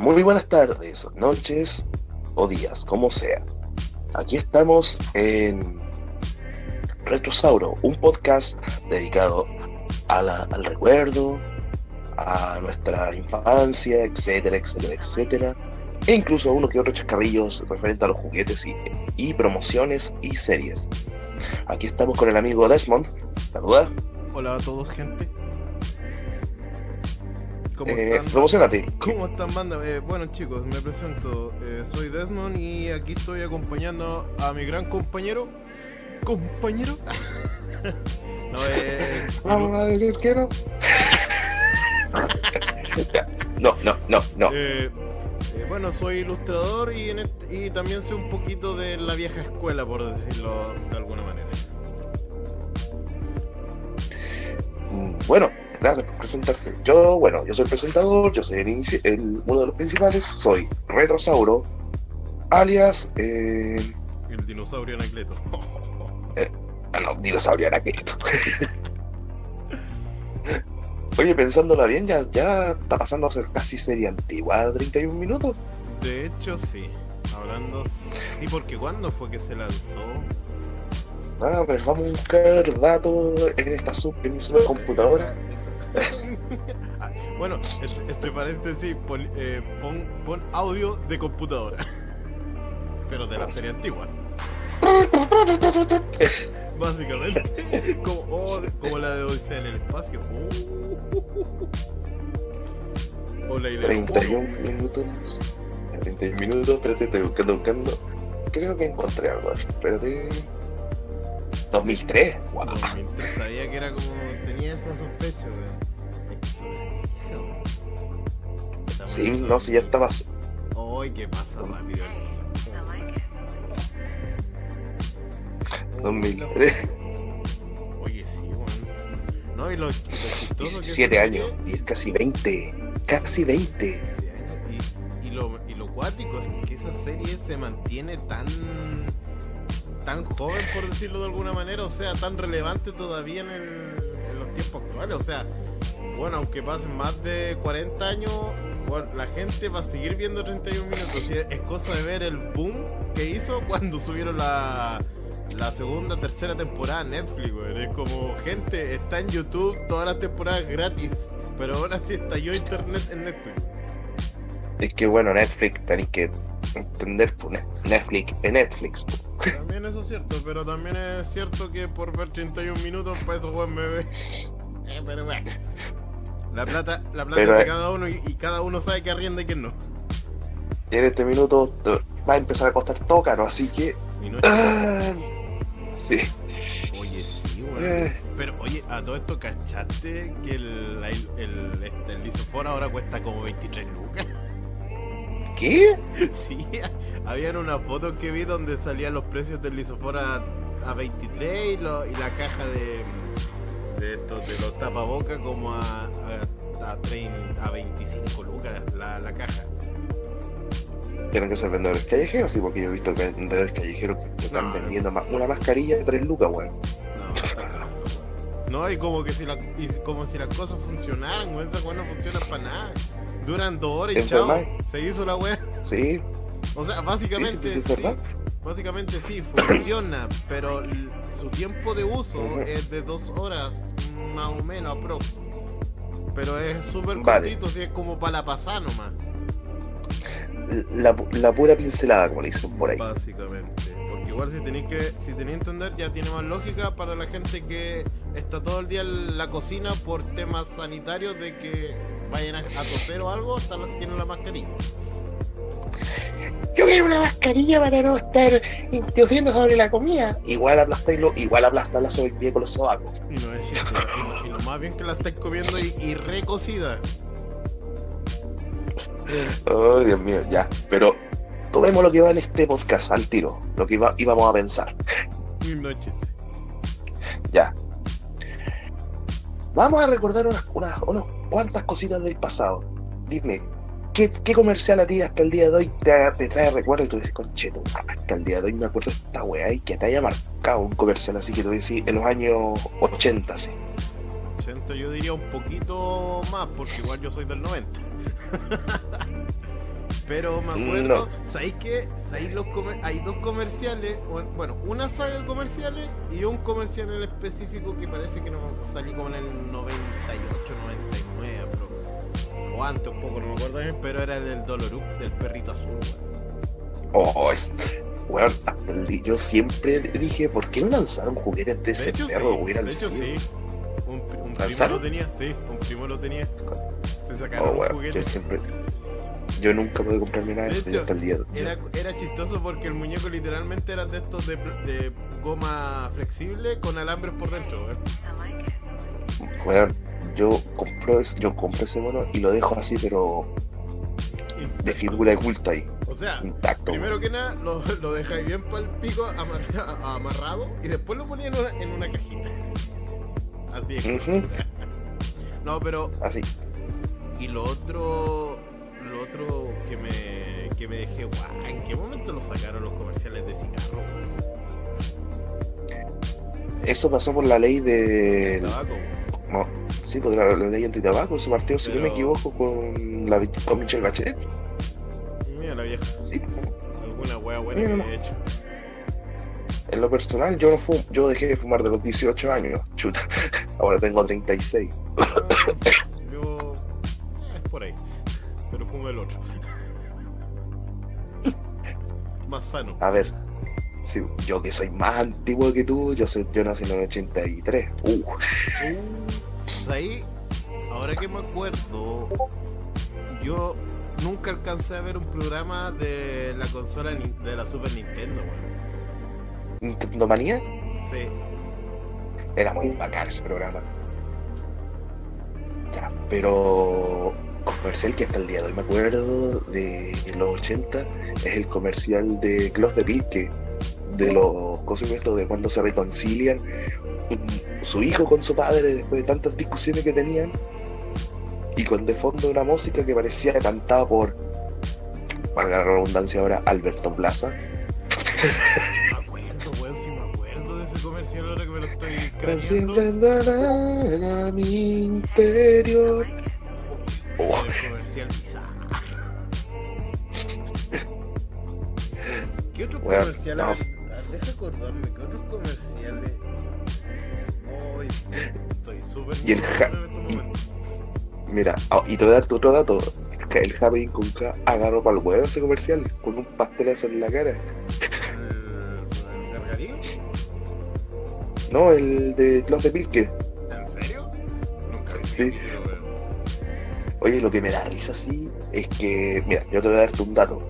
Muy buenas tardes, noches o días, como sea. Aquí estamos en Retrosauro, un podcast dedicado al recuerdo, a nuestra infancia, etcétera, etcétera, etcétera. E incluso uno que otro chascarrillos referente a los juguetes y, y promociones y series. Aquí estamos con el amigo Desmond. Saluda. Hola a todos, gente. ¿Cómo eh, están? ¿Cómo están, banda? Eh, bueno, chicos, me presento. Eh, soy Desmond y aquí estoy acompañando a mi gran compañero. ¿Compañero? no, Vamos a decir que no. no, no, no, no. bueno, soy ilustrador y, y también sé un poquito de la vieja escuela, por decirlo de alguna manera. Bueno, gracias por presentarte. Yo, bueno, yo soy el presentador, yo soy el, uno de los principales, soy Retrosauro, alias... Eh, el dinosaurio Anacleto. eh, ah, no, dinosaurio Anacleto. Oye, pensándola bien, ya, ya está pasando a ser casi serie antigua, 31 minutos. De hecho, sí. Hablando, sí, porque ¿cuándo fue que se lanzó? Ah, pero vamos a buscar datos en esta sub, en mi supercomputadora. bueno, entre paréntesis, pon, eh, pon, pon, audio de computadora. Pero de la serie antigua. Básicamente. Como, oh, como la de Odisea en el espacio. Oh. la idea. 31 minutos. 31 minutos, espérate, estoy buscando, buscando. Creo que encontré algo. Espérate. 2003, wow. 2003 sabía que era como. tenía esa sospecha, Sí, no, si ya estaba. Uy, ¿qué pasa rápido? 2003. Oye, sí, bueno. No, y lo, lo chistoso 17 años, casi 20. Casi 20. Y, y, lo, y lo cuático es que esa serie se mantiene tan tan joven, por decirlo de alguna manera, o sea, tan relevante todavía en, en los tiempos actuales. O sea, bueno, aunque pasen más de 40 años, la gente va a seguir viendo 31 minutos. es cosa de ver el boom que hizo cuando subieron la, segunda, tercera temporada Netflix. Es como, gente, está en YouTube todas las temporadas gratis, pero ahora sí estalló internet en Netflix. Es que bueno, Netflix tenéis que entender Netflix en Netflix. También eso es cierto, pero también es cierto que por ver 31 minutos para eso buen bebé. Eh, pero bueno. La plata, la plata de eh, cada uno y, cada uno sabe que arrienda y que no. Y en este minuto va a empezar a costar todo caro, así que. Ah, sí. Oye, sí, bueno. Eh. Pero oye, a todo esto, ¿cachaste que el, el, este, el ahora cuesta como 23 lucas? ¿Qué? Sí, habían una foto que vi donde salían los precios del lisofora a 23 y, la caja de, de, de los tapabocas como a, a, a, 25 lucas la, caja. Tienen que ser vendedores callejeros, sí, porque yo he visto que vendedores callejeros que están vendiendo una mascarilla de 3 lucas, weón. No, y como que si la, como si las cosas funcionaran, weón, esa no funciona para nada. Duran dos horas y chao. Se hizo la web. Sí. O sea, básicamente. Sí, básicamente sí, funciona, pero su tiempo de uso es de dos horas, más o menos, aprox. Pero es súper cortito, si es como para la pasada nomás. La, la, pura pincelada, como le dicen por ahí. Básicamente. Porque igual si tenéis que, si tenéis que entender, ya tiene más lógica para la gente que está todo el día en la cocina por temas sanitarios de que vayan a, toser o algo, tienen la mascarilla. Yo quiero una mascarilla para no estar tosiendo sobre la comida. Igual aplastarlo, igual aplastarla sobre el pie con los sobacos. Y, no es y, lo más bien que la estáis comiendo y, recocida. Oh, Dios mío, ya. Pero tomemos lo que va en este podcast al tiro, lo que iba, íbamos a pensar. Noche. Ya. Vamos a recordar unas, unas, unas cuantas cositas del pasado. Dime, ¿qué, comercial a ti hasta el día de hoy te, trae recuerdo y tú dices, concheto, hasta el día de hoy me acuerdo de esta weá y que te haya marcado un comercial así que tú dices en los años 80, sí? 80 yo diría un poquito más, porque igual yo soy del 90. Pero me acuerdo, ¿sabéis que los hay dos comerciales? Bueno, una saga de comerciales y un comercial en específico que parece que no salió como en el 98, 99 O antes un poco, no me acuerdo bien, pero era el del Dolorup, del perrito azul. Oh, es... Bueno, yo siempre dije, ¿por qué no lanzaron juguetes de, ese perro? Sí, de hecho, sí. Un, primo lo tenía, sí, un primo lo tenía. Se sacaron oh, juguetes. Yo siempre yo nunca pude comprarme nada de, eso hasta el día. Era, era, chistoso porque el muñeco literalmente era de estos de, de goma flexible con alambres por dentro. Bueno, yo compro yo compro ese mono y lo dejo así, pero de figura de culto ahí. O sea, intacto. Primero que nada, lo, lo dejáis bien para el pico amarrado y después lo ponía en una, en una cajita. Así es. no, pero. Así. Y lo otro otro que me, que me dejé, guau, ¿en qué momento lo sacaron los comerciales de cigarro? Eso pasó por la ley de... tabaco. No, sí, por la, ley antitabaco, su partido, si no me equivoco, con, la, con Michelle Bachelet. Mira la vieja. Sí. Alguna wea buena que he hecho. En lo personal, yo no fumo, yo dejé de fumar de los 18 años, chuta. Ahora tengo 36. Ah, pero fumo el otro. más sano. A ver, si, yo que soy más antiguo que tú, yo soy, yo nací en el 83. Uh. uh pues ahí, ahora que me acuerdo, yo nunca alcancé a ver un programa de la consola de la Super Nintendo, ¿Nintendo Manía? Sí. Era muy bacán ese programa. Ya, pero comercial que hasta el día de hoy me acuerdo de los 80 es el comercial de Clos de Pilque de los cosas de cuando se reconcilian su hijo con su padre después de tantas discusiones que tenían y con de fondo una música que parecía cantada por para la redundancia ahora Alberto Plaza. Me acuerdo weón si me acuerdo de ese comercial ahora que me lo estoy siempre a mi interior comercial ¿Qué otros comerciales? Deja acordarme, ¿qué otros comerciales? Oh, estoy súper y el ja este Mira, oh, y te voy a dar otro dato. El Javelin con K agarró para el huevo ese comercial con un pastelazo en la cara. ¿El, el No, el de Klaus de Pilke. ¿En serio? Nunca vi. Sí. Oye, lo que me da risa así es que, mira, yo te voy a darte un dato.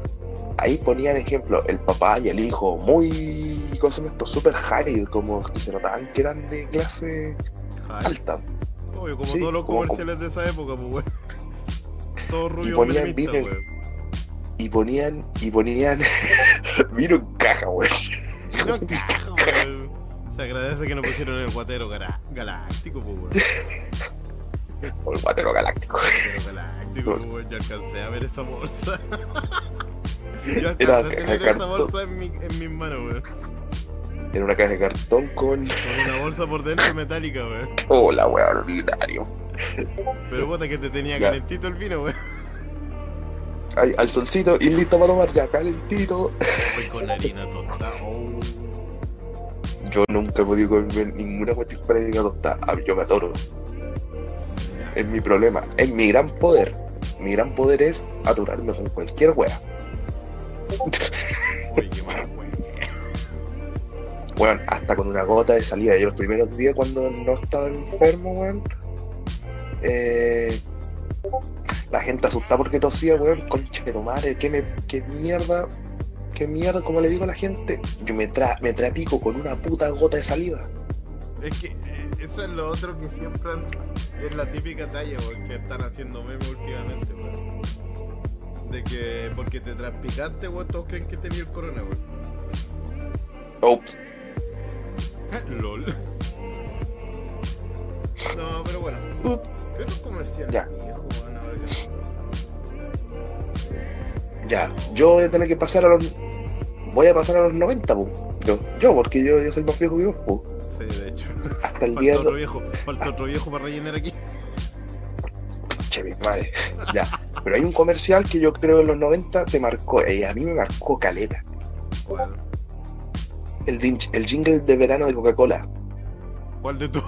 Ahí ponían ejemplo el papá y el hijo, muy, ¿cómo se esto? Super high, como que se notaban que eran de clase alta. Obvio, como todos los comerciales de esa época, pues. Todos rubios y ponían vino, y ponían, y ponían vino en caja, weón. Vino en caja, weón. Se agradece que no pusieron el guatero galáctico, pues, weón. O el guatero galáctico. El galáctico, yo alcancé a ver esa bolsa. yo alcancé a tener esa bolsa en, mi, en mis manos, weón. Era una caja de cartón con. Con una bolsa por dentro metálica, weón. Oh, la weón, ordinario. Pero puta que te tenía calentito el vino, weón. Ay, al solcito y listo para tomar ya, calentito. Voy con harina tostada. Oh. Yo nunca he podido comer ninguna cuestión para harina tostada. Ah, yo me atoro es mi problema, es mi gran poder. Mi gran poder es aturarme con cualquier wea. Bueno, hasta con una gota de salida. Yo los primeros días cuando no estaba enfermo, weón, eh, la gente asustada porque tosía, weón, conche de madre, qué, me, qué mierda, qué mierda, como le digo a la gente, yo me, tra me trapico con una puta gota de saliva. Es que eh, eso es lo otro que siempre es la típica talla, que están haciendo memes últimamente, weón. De que porque te transpicaste, weón, todos creen que tenía el corona, weón. Ops. LOL. No, pero bueno. ¿Qué otros comerciales ya. Ya, yo voy a tener que pasar a los. Voy a pasar a los 90, Yo, yo porque yo, yo soy más viejo que vos, Sí, de hecho. Hasta el día otro viejo, falta otro viejo para rellenar aquí. conche mi madre. Ya. Pero hay un comercial que yo creo en los 90 te marcó, y a mí me marcó caleta. ¿Cuál? El, el jingle de verano de Coca-Cola. ¿Cuál de tú?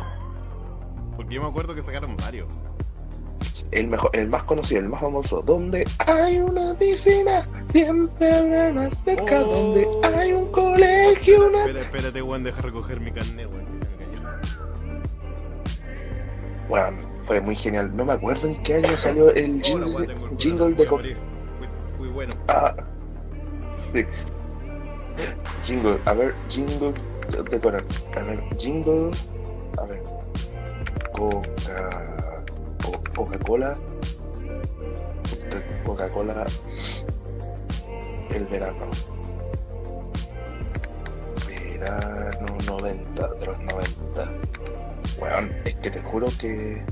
Porque yo me acuerdo que sacaron varios. El mejor, el más conocido, el más famoso. Donde hay una piscina, siempre habrá una alberca. Oh. Donde hay un colegio, una Espera, espérate, weón, deja recoger mi carnet, weón. Bueno, fue muy genial. No me acuerdo en qué año salió el jingle, el jingle de Coca. Fui, bueno. Ah, sí. Jingle, a ver, jingle de Conan. A ver, jingle. A ver. Coca. Co- Coca-Cola. Coca- Coca-Cola. El verano. Verano 90, de los 90. Weón, es que te juro que.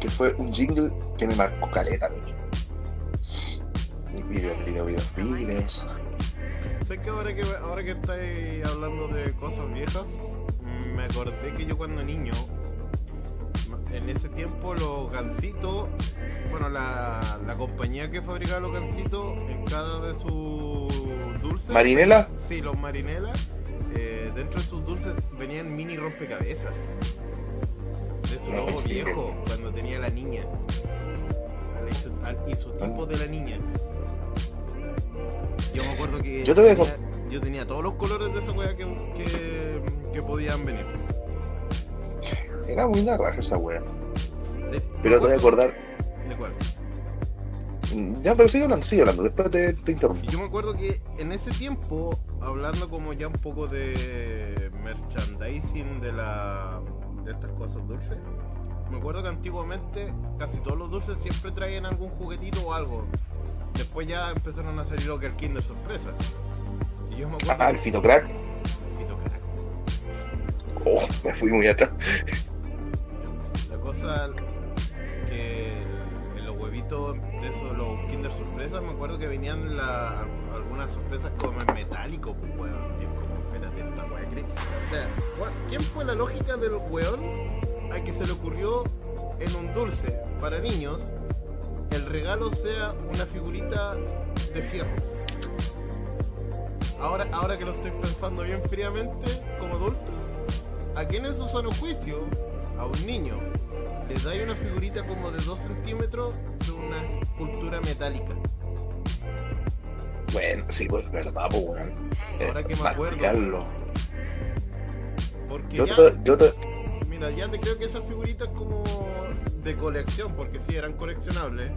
que fue un jingle que me marcó caleta, a mí. Video, video, video, videos. Sé que ahora que ahora que estáis hablando de cosas viejas, me acordé que yo cuando niño, en ese tiempo los gancitos, bueno la, la compañía que fabricaba los gancitos, en cada de sus dulces. ¿Marinela? Sí, los marinela. Dentro de sus dulces venían mini rompecabezas. De su logo sí. viejo, cuando tenía la niña. Al iso- al isotipo de la niña. Yo me acuerdo que Yo te tenía, yo tenía todos los colores de esa wea que, que, que podían venir. Era muy la raja esa wea. De- Pero te voy a acordar. ¿De cuál? Ya, pero sigue hablando, sigue hablando. Después te, te interrumpo. Yo me acuerdo que en ese tiempo, hablando como ya un poco de merchandising de la de estas cosas dulces, me acuerdo que antiguamente casi todos los dulces siempre traían algún juguetito o algo. Después ya empezaron a salir lo que el Kinder Sorpresa. Y yo me acuerdo Ah, el Fitocrack. Fito Crack. Oh, me fui muy atrás. La cosa de esos, los Kinder Sorpresa, me acuerdo que venían algunas sorpresas como en metálico, pues weón. Y es como, espérate, esta weá cre- O sea, ¿cuál- ¿quién fue la lógica del weón a que se le ocurrió en un dulce para niños el regalo sea una figurita de fierro? Ahora, ahora que lo estoy pensando bien fríamente, como adulto, ¿a quién en su sano juicio, a un niño, le da una figurita como de 2 centímetros de una escultura metálica? Bueno, sí, pues verdad, pues weón. Ahora que me acuerdo. Porque Yo ya, te, yo te. mira, ya te creo que esas figuritas como de colección, porque sí eran coleccionables,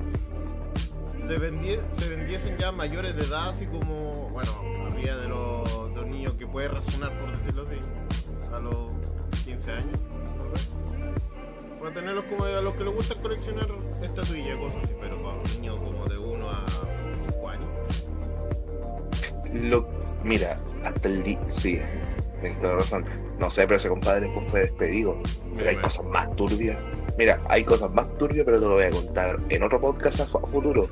se, vendie- se vendiesen ya mayores de edad, así como, bueno, había de los, de los niños que puede razonar, por decirlo así, a los 15 años. Para tenerlos como a los que les gusta coleccionar estatuillas, cosas así, pero para un niño como de 1 a 5 años. Lo, mira, hasta el día. Sí, tienes toda la razón. No sé, pero ese compadre después fue despedido. Pero hay cosas más turbias. Mira, hay cosas más turbias, pero te lo voy a contar en otro podcast a fu- a futuro.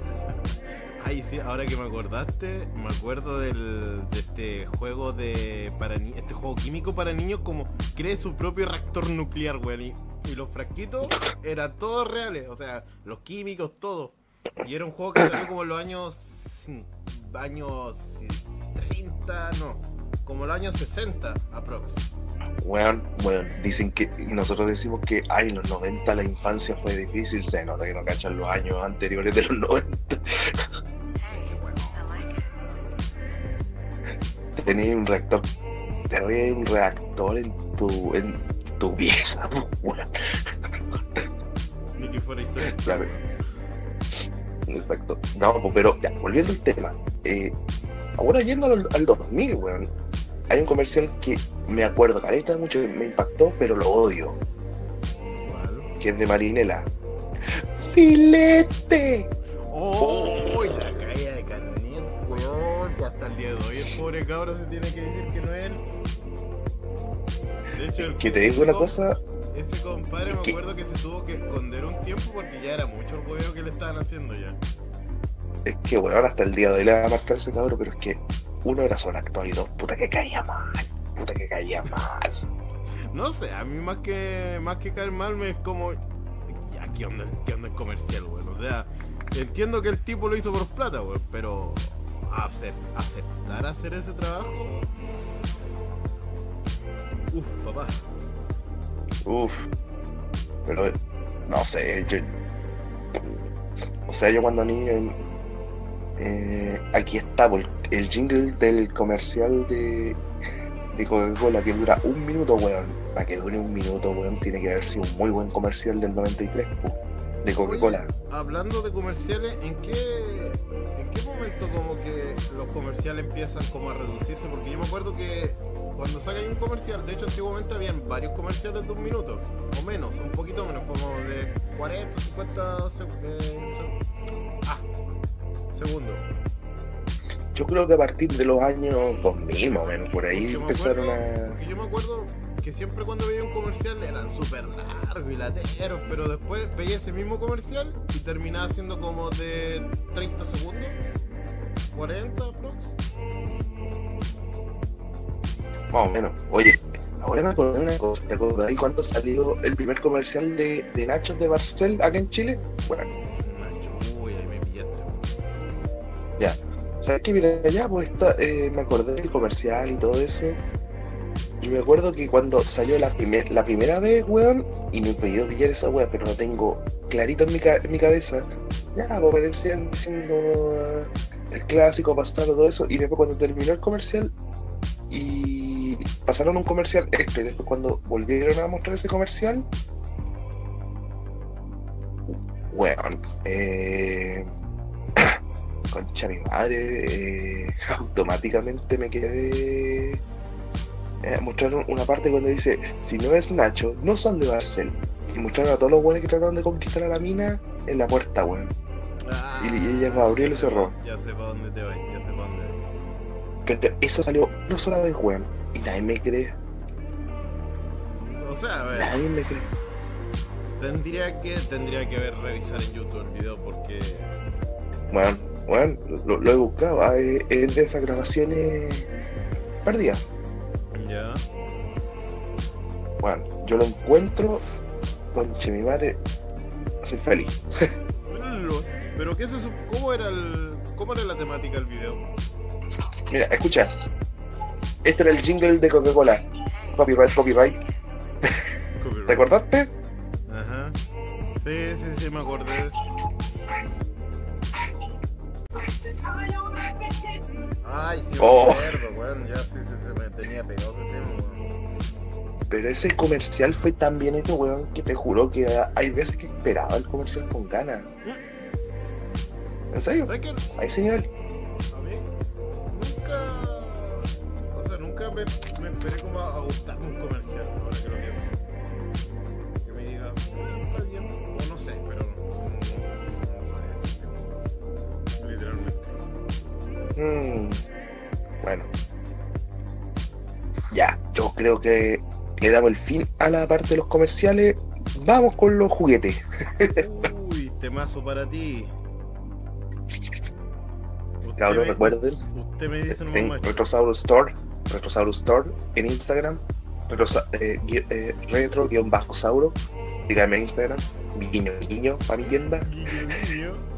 Ay, sí, ahora que me acordaste, me acuerdo del, de este juego de para este juego químico para niños como cree su propio reactor nuclear, weón. Y, los frasquitos eran todos reales, o sea, los químicos, todo. Y era un juego que salió como en los años años sí, 30, no, como los años 60 aprox. Weón, weón, dicen que, y nosotros decimos que, ay, en los 90 la infancia fue difícil, se nota que no cachan los años anteriores de los 90. Qué bueno. Tenías un reactor, tenías un reactor en tu, en tu pieza, weón. Ni que fuera historia. Exacto. No, pero ya, volviendo al tema. eh, ahora yendo al, al 2000, weón. Hay un comercial que me acuerdo, caleta, mucho, me impactó, pero lo odio. ¿Cuál? Que es de Marinela. ¡Filete! ¡Oh! La caída de carnet, weón. Que hasta el día de hoy el pobre cabro se tiene que decir que no es él. De hecho, el- Que te digo una cosa, Ese compadre me que- acuerdo que se tuvo que esconder un tiempo porque ya era mucho el huevo que le estaban haciendo ya. es que, weón, hasta el día de hoy le va a marcar ese cabrón, pero es que uno era sobreactuado y dos, puta que caía mal. Puta que caía mal. No sé, a mí más que más que caer mal me es como. ¿A ¿qué onda, qué onda el comercial, weón? O sea, entiendo que el tipo lo hizo por plata, weón, pero aceptar hacer ese trabajo. Uf, papá. Uf. Pero no sé, yo, o sea, yo cuando niño eh, aquí está el, el jingle del comercial de, de Coca-Cola que dura un minuto, weón. Para que dure un minuto, weón, tiene que haber sido un muy buen comercial del 93, de Coca-Cola. Hablando de comerciales, ¿en qué, ¿en qué momento como que los comerciales empiezan como a reducirse? Porque yo me acuerdo que cuando saca un comercial, de hecho antiguamente habían varios comerciales de un minuto, o menos, un poquito menos, como de 40, 50 eh, ah, segundos. Yo creo que a partir de los años 2000 más o menos, por ahí empezaron a... yo me acuerdo que siempre cuando veía un comercial eran súper largos y lateros, pero después veía ese mismo comercial y terminaba siendo como de 30 segundos, 40 aprox. Más o menos. Oye, ahora me acordé de una cosa, ¿te acordás cuando salió el primer comercial de, de Nachos de Barcel acá en Chile? Bueno. Nacho, uy, ahí me pillaste. Ya. ¿Sabes qué? Mira, ya pues está, eh, me acordé del comercial y todo eso. Y me acuerdo que cuando salió la, primer, la primera vez, weón, y me pidió pillar esa weá, pero lo tengo clarito en mi, en mi cabeza, ya, pues parecían diciendo uh, el clásico, pasar todo eso, y después cuando terminó el comercial, y pasaron un comercial extra, y después cuando volvieron a mostrar ese comercial, weón, eh, concha mi madre, eh, automáticamente me quedé eh, mostraron una parte cuando dice, si no es Nacho, no son de Barcel. Y mostraron a todos los buenos que trataron de conquistar a la mina en la puerta, weón. Ah, y, ella va a abrir y cerró. Ya sé para dónde te voy, ya sé para dónde Pero eso salió no solo vez, weón. Y nadie me cree. O sea, a ver. Nadie me cree. Tendría que, tendría que ver, revisar en YouTube el video porque... Bueno, bueno, lo, he buscado. Ah, es, de esas grabaciones perdidas. Ya. Bueno, yo lo encuentro, conche mi madre, soy feliz. Pero qué es eso, ¿cómo era el, cómo era la temática del video? Mira, escucha. Este era el jingle de Coca-Cola. Copyright, copyright. ¿Te acordaste? Ajá. Sí, sí, sí, me acordé de eso. Ay, sí, oh. acuerdo, weón. Ya sí, sí, se me tenía pegado ese tema. Pero ese comercial fue tan bien hecho, weón, que te juro que hay veces que esperaba el comercial con ganas. ¿En serio? A ese nivel. A mí nunca. O sea, nunca me, me esperé como a, gustarme un comercial, ahora que lo pienso. Mm, bueno. Ya, yo creo que le damos el fin a la parte de los comerciales. Vamos con los juguetes. Uy, temazo para ti. Cabrón, recuerden. Usted me dice Retrosaurus Store, Retrosaurus Store en Instagram, eh, eh, retro-sauro, dígame en Instagram, guiño guiño para mi tienda. Guiño guiño.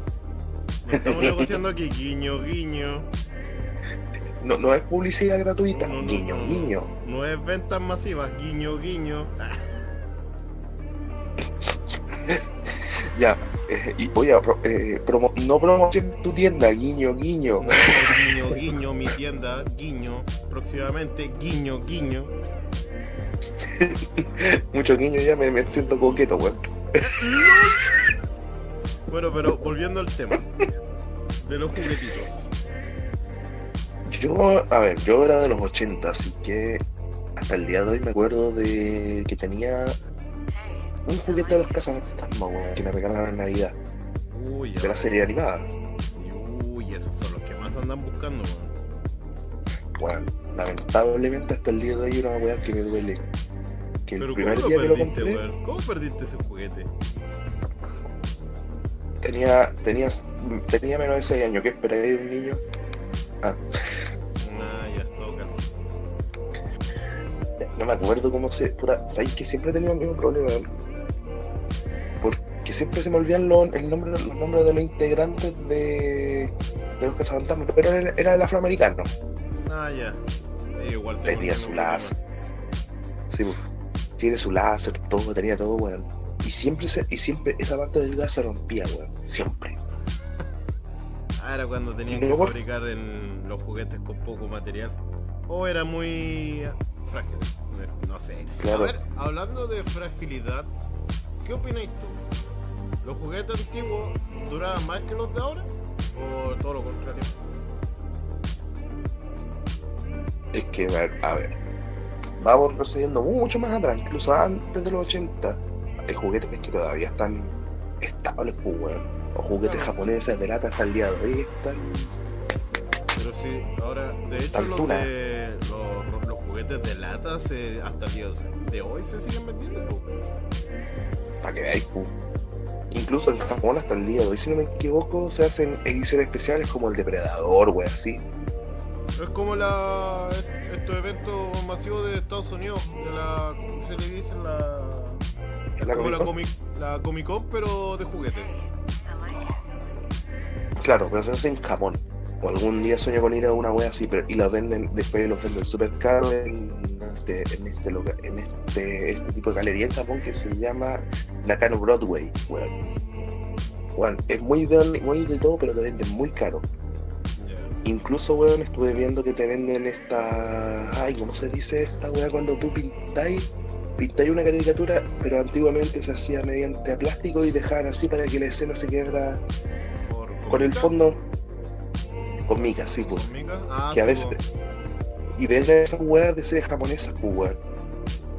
Estamos negociando aquí, guiño guiño. No, no es publicidad gratuita, guiño guiño. No es ventas masivas, guiño guiño. ya, eh, y voy a eh, promo, no promoción tu tienda, guiño, guiño. guiño, guiño, mi tienda, guiño, próximamente, guiño, guiño. Mucho guiño ya me, me siento coqueto, weón. Bueno, pero volviendo al tema de los juguetitos. Yo, a ver, yo era de los 80, así que hasta el día de hoy me acuerdo de que tenía un juguete de los cazafantasmas, weón, que me regalaron en Navidad. Uy, de la serie animada. Uy, esos son los que más andan buscando, weón. Bueno, lamentablemente hasta el día de hoy una weá que me duele. Que el primer ¿cómo día lo que lo perdiste, compré, weón? ¿Cómo perdiste ese juguete? Tenía, tenía, tenía menos de 6 años, ¿qué esperé de un niño? Ah, Ah, ya, todo caso. no me acuerdo cómo se. Puta, ¿sabéis que siempre he tenido el mismo problema? Porque que siempre se me olvidan los, el nombre, los nombres de los integrantes de, de los cazafantasmas, pero era, era el afroamericano. Ah, ya. Eh, igual Tenía su láser. Sí, pues, tiene su láser, todo, tenía todo, weón. Y siempre, se, y siempre esa parte del gas se rompía, weón. Siempre. Ah, era cuando tenían No, que fabricar en los juguetes con poco material. O era muy frágil. No sé. Claro. A ver, hablando de fragilidad, ¿qué opináis tú? ¿Los juguetes antiguos duraban más que los de ahora? ¿O todo lo contrario? Es que, a ver, a ver, vamos procediendo mucho más atrás, incluso antes de los 80, hay juguetes que todavía están estables, pues, weón. O juguetes Claro. japoneses de lata hasta el día de hoy están. Pero sí, ahora, de hecho, los, de, los, los juguetes de lata se, hasta el día de hoy se siguen vendiendo. po. para que veáis, pues. Incluso en Japón hasta el día de hoy, si no me equivoco, se hacen ediciones especiales como el Depredador, weón, así. Es como la, estos eventos masivos de Estados Unidos, de la, ¿cómo se le dice? La, ¿La como la? Comic, la Comic Con, pero de juguetes. Claro, pero se hace en Japón. O algún día sueño con ir a una wea así, pero y los venden, después los venden súper caro en este, en este loca- en este, este tipo de galería en Japón que se llama Nakano Broadway, weón. Weón, es muy muy de todo, pero te venden muy caro. Incluso, weón, estuve viendo que te venden esta. Ay, ¿cómo se dice esta weá cuando tú pintáis? Pintáis una caricatura, pero antiguamente se hacía mediante plástico y dejar así para que la escena se quedara con el fondo con mica, sí, pues. Ah, Que a veces. po. Y venden esas weas de series japonesas, pues, weón.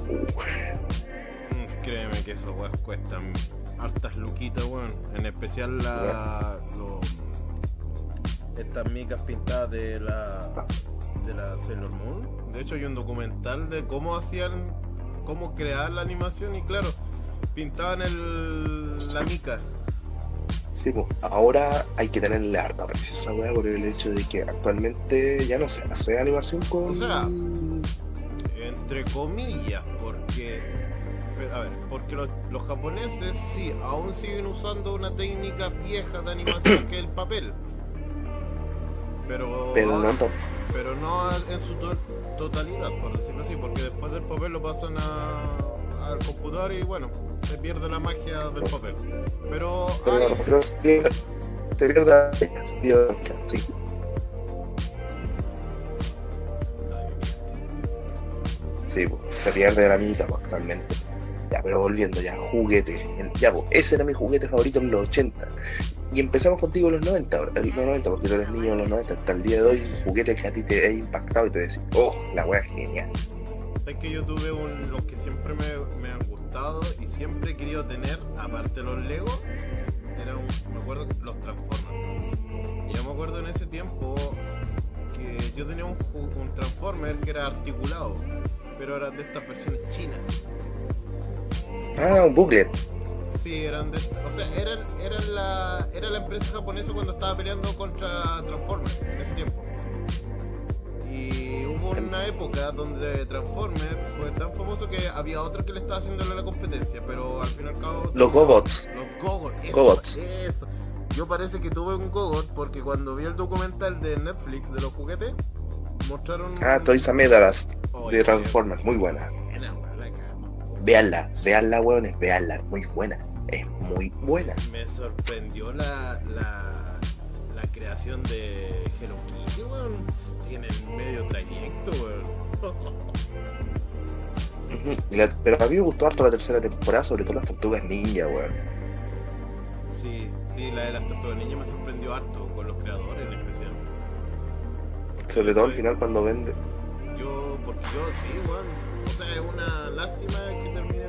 Mm, Créeme que esos weas cuestan hartas luquitas, weón. En especial la, los- estas micas pintadas de la de la Sailor Moon. De hecho hay un documental de cómo hacían, cómo crear la animación y claro, pintaban el, la mica. Sí, pues. Ahora hay que tenerle harta aprecio esa wea por el hecho de que actualmente ya no se hace animación con. O sea, entre comillas, porque a ver, porque los, los japoneses sí, aún siguen usando una técnica vieja de animación que es el papel. Pero, pero no pero no en su to- totalidad, por decirlo así, porque después del papel lo pasan a- al computador y bueno, se pierde la magia del papel. Pero Pero hay- no, pero se pierde, se pierde la mica, sí. Sí, pues, se pierde la mica pues, actualmente. Ya, pero volviendo ya, juguete. Ya, pues, ese era mi juguete favorito en los 80. Y empezamos contigo en los 90, ahora, en los 90, porque tú eres niño en los 90, hasta el día de hoy, un juguete que a ti te ha impactado y te decís, oh, la wea es genial. Es que yo tuve un, los que siempre me, me han gustado y siempre he querido tener, aparte de los Lego, era un, me acuerdo, los Transformers. Y yo me acuerdo en ese tiempo que yo tenía un, un Transformer que era articulado, pero eran de estas versiones chinas. Ah, un bucle. Sí, eran de o sea, eran, eran la, era la empresa japonesa cuando estaba peleando contra Transformers en ese tiempo. Y hubo una época donde Transformers fue tan famoso que había otro que le estaba haciéndole la competencia, pero al fin y al cabo... Los Gobots. Los Gogots, eso, Gobots. eso. Yo parece que tuve un Gogot porque cuando vi el documental de Netflix de los juguetes, mostraron... Ah, Toys Oye, de Transformers, muy buena. Veanla, veanla, weones, veanla, muy buena. Es muy buena. Me sorprendió la, la, la creación de Hello Kitty, weón. Tiene medio trayecto, weón. La- pero a mí me gustó harto la tercera temporada, sobre todo las tortugas ninja, weón. Sí, sí, la de las tortugas ninja me sorprendió harto, con los creadores en especial. Sobre todo al final cuando vende. Yo, porque yo sí, weón. O sea, es una lástima que termine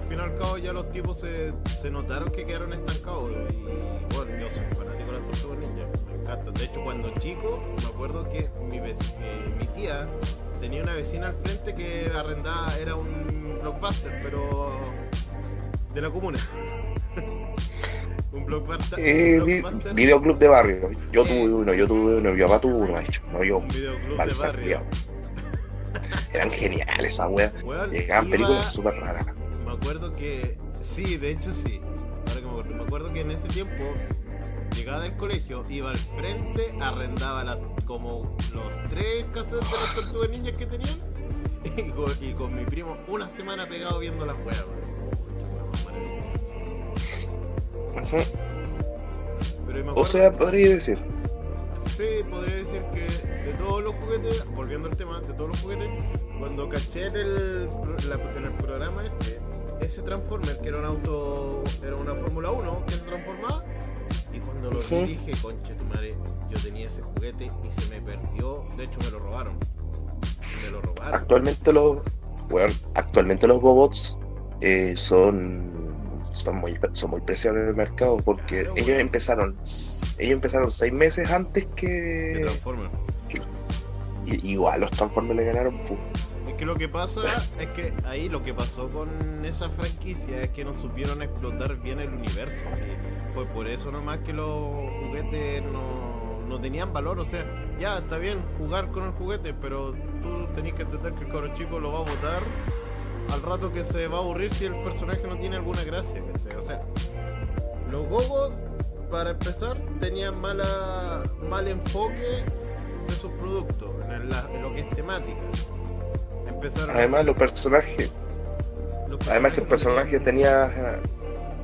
al fin y al cabo ya los tipos se, se notaron que quedaron estancados. Y bueno, yo soy fanático de las tortugas ninja, me. De hecho, cuando chico, me acuerdo que mi, eh, mi tía tenía una vecina al frente que arrendaba, era un blockbuster, pero de la comuna. un blockbuster. Eh, blockbuster, videoclub de barrio. Yo Eh. tuve uno, yo tuve uno, mi papá tuvo uno, de hecho. No yo, un videoclub de barrio. Eran geniales esas weas. Llegaban películas súper raras. Acuerdo que Sí, de hecho sí. Ahora que me acuerdo, me acuerdo que en ese tiempo llegaba del colegio, iba al frente, arrendaba las, como los tres cassettes de las tortugas ninjas que tenían y con, y con mi primo una semana pegado viendo las. Ujú. Pero me O acuerdo- sea, podría decir. Sí, podría decir que de todos los juguetes, volviendo al tema, de todos los juguetes, cuando caché en el, la- en el programa este, ese Transformer que era un auto, era una Fórmula 1 que se transformaba, y cuando lo dije, conche tu madre, yo tenía ese juguete y se me perdió, de hecho me lo robaron. Me lo robaron. Actualmente los, bueno, actualmente los Gobots eh, son son muy son muy preciados en el mercado porque Claro, ellos empezaron ellos empezaron seis meses antes que Transformer. y- igual los Transformers le ganaron. Que lo que pasa es que ahí lo que pasó con esa franquicia es que no supieron explotar bien el universo. ¿sí? Fue por eso nomás que los juguetes no, no tenían valor. O sea, ya está bien jugar con el juguete, pero tú tenés que entender que el cabro chico lo va a botar al rato que se va a aburrir si el personaje no tiene alguna gracia. O sea, los gogos, para empezar, tenían mala, mal enfoque de sus productos, en lo que es temática. Empezaron a además hacer- los personajes los además que el personaje no tenía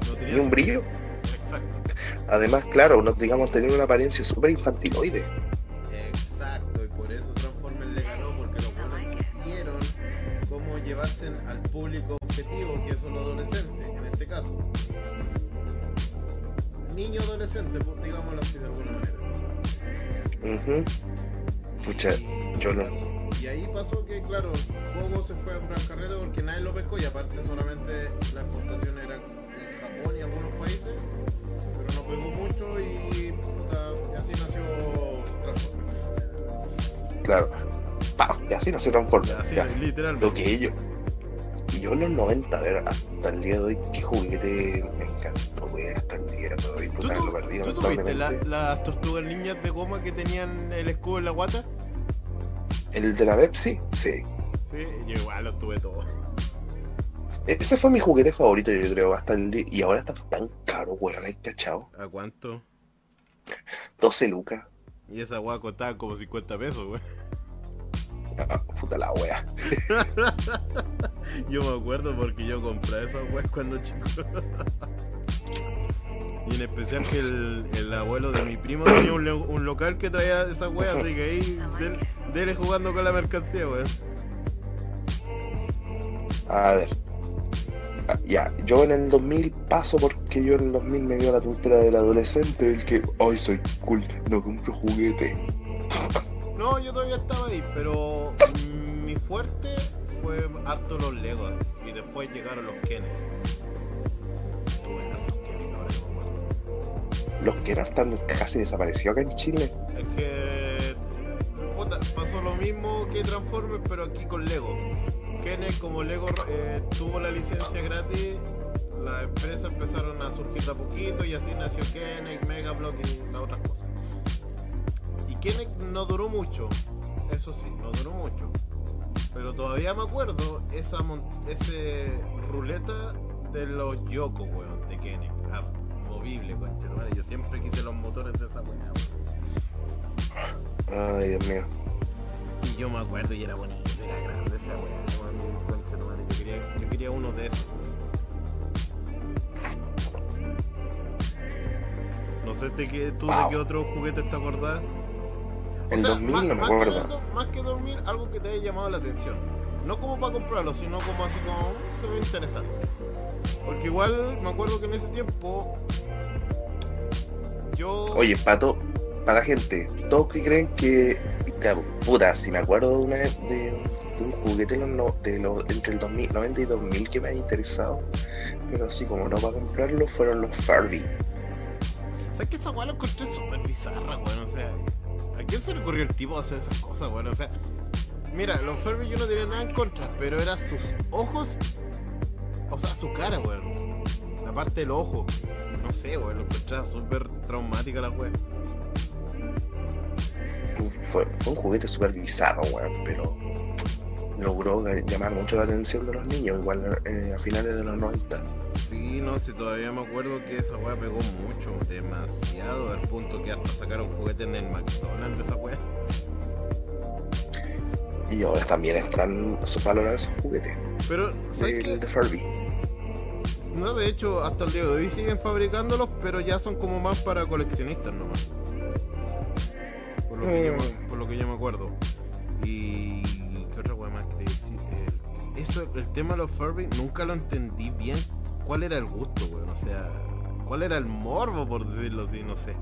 no ni un brillo Exacto, además claro nos digamos tenía una apariencia súper infantiloide exacto, y por eso Transformers le ganó, porque los buenos supieron cómo llevarse al público objetivo, que son los adolescentes, en este caso. Niño adolescente, pues, digámoslo así de alguna manera. Ujú. Pucha, no. Y ahí pasó que, claro, Gogo se fue a un gran porque nadie lo pescó y aparte solamente la exportación era en Japón y algunos países, pero no pegó mucho y, puta, y así nació Transformers. claro ¡Pam! y así no se transforma Así, ya. literalmente. lo que yo y yo en los 90 a ver hasta el día de hoy qué juguete me encantó wey, hasta el día de hoy ¿Tú, puta, lo perdí tú tuviste la- lamentablemente las tortugas niñas de goma que tenían el escudo en la guata? El de la Pepsi sí Sí, yo igual los tuve todos. ese fue mi juguete favorito yo creo hasta el día y ahora está tan caro weón hay cachado ¿A cuánto? 12 lucas Y esa guagua costaba como 50 pesos, güey. Ah, puta la wea Yo me acuerdo porque yo compré esas weas cuando chico. Y en especial que el, el abuelo de mi primo tenía un, un local que traía esas weas, así que ahí del- dele jugando con la mercancía, weón. A ver. Ah, Ya, yo en el 2000 paso porque yo en el 2000 me dio la tontera del adolescente, el que, ay, soy cool, no compro juguete. No, yo todavía estaba ahí, pero mi fuerte fue harto los Legos y después llegaron los Kenneth. Los que eran tan casi desaparecidos acá en Chile. Es que pasó lo mismo que Transformers, pero aquí con Lego. Kenneth como Lego eh, tuvo la licencia gratis, las empresas empezaron a surgir de a poquito y así nació Kenneth, Megablock y las otras cosas. Y Kenneth no duró mucho, eso sí, no duró mucho. Pero todavía me acuerdo esa mon- ese ruleta de los Yoko, weón, de Kenneth. Ah, concha, madre. Yo siempre quise los motores de esa weá. Ay, Dios mío. Y yo me acuerdo y era bonito, era grande esa weá, concha madre. Yo quería, yo quería uno de esos. No sé de qué, tú de qué otro juguete te acordás. El 2000 más, no me más que acuerdo. do- más que dormir, algo que te haya llamado la atención. No como para comprarlo, sino como así como "Mm, se ve interesante. Porque igual me acuerdo que en ese tiempo yo Oye, pato, para la gente, todos que creen que, claro, puta, si me acuerdo de una vez de, de un juguete de los, no- de los- entre el 2000, 90 y 2000 que me ha interesado, pero así como no para comprarlo, fueron los Furby. ¿Sabes que esa weá la encontré súper bizarra, weón? O sea, ¿a quién se le ocurrió el tipo hacer esas cosas, weón? O sea, mira, los Furby yo no tenía nada en contra, pero eran sus ojos, o sea, su cara, weón. La parte del ojo. No sé, weón, lo encontraba súper traumática la weá. Fue, fue un juguete súper bizarro, weón, pero logró llamar mucho la atención de los niños, igual eh, a finales de los 90. Sí, no, si todavía me acuerdo que esa weá pegó mucho, demasiado, al punto que hasta sacaron juguetes en el McDonald's de esa weá. Y ahora también están valorados esos juguetes. Pero, ¿sabes de, de Furby. No, de hecho, hasta el día de hoy siguen fabricándolos, pero ya son como más para coleccionistas nomás. Por lo, que, yo, Mm. por lo que yo me acuerdo. Y... ¿Qué otra weá más quería decir? El, eso, el tema de los Furby, nunca lo entendí bien. ¿Cuál era el gusto, weón? O sea, ¿cuál era el morbo, por decirlo así? No sé.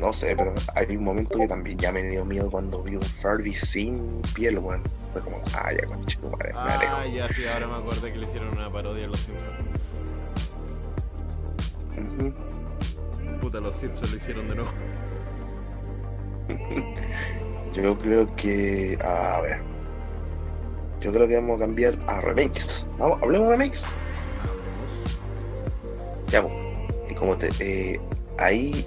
No sé, pero hay un momento que también ya me dio miedo cuando vi un Furby sin piel, weón. Fue como, ah, ya, conche, tu madre. Ah, ya, sí, ahora me acordé que le hicieron una parodia a los Simpsons. Puta, los Simpsons lo hicieron de nuevo. Yo creo que. A ver. Yo creo que vamos a cambiar a remakes. Vamos, hablemos de remakes. Hablemos. Ya, pues. Y como te. eh, ahí.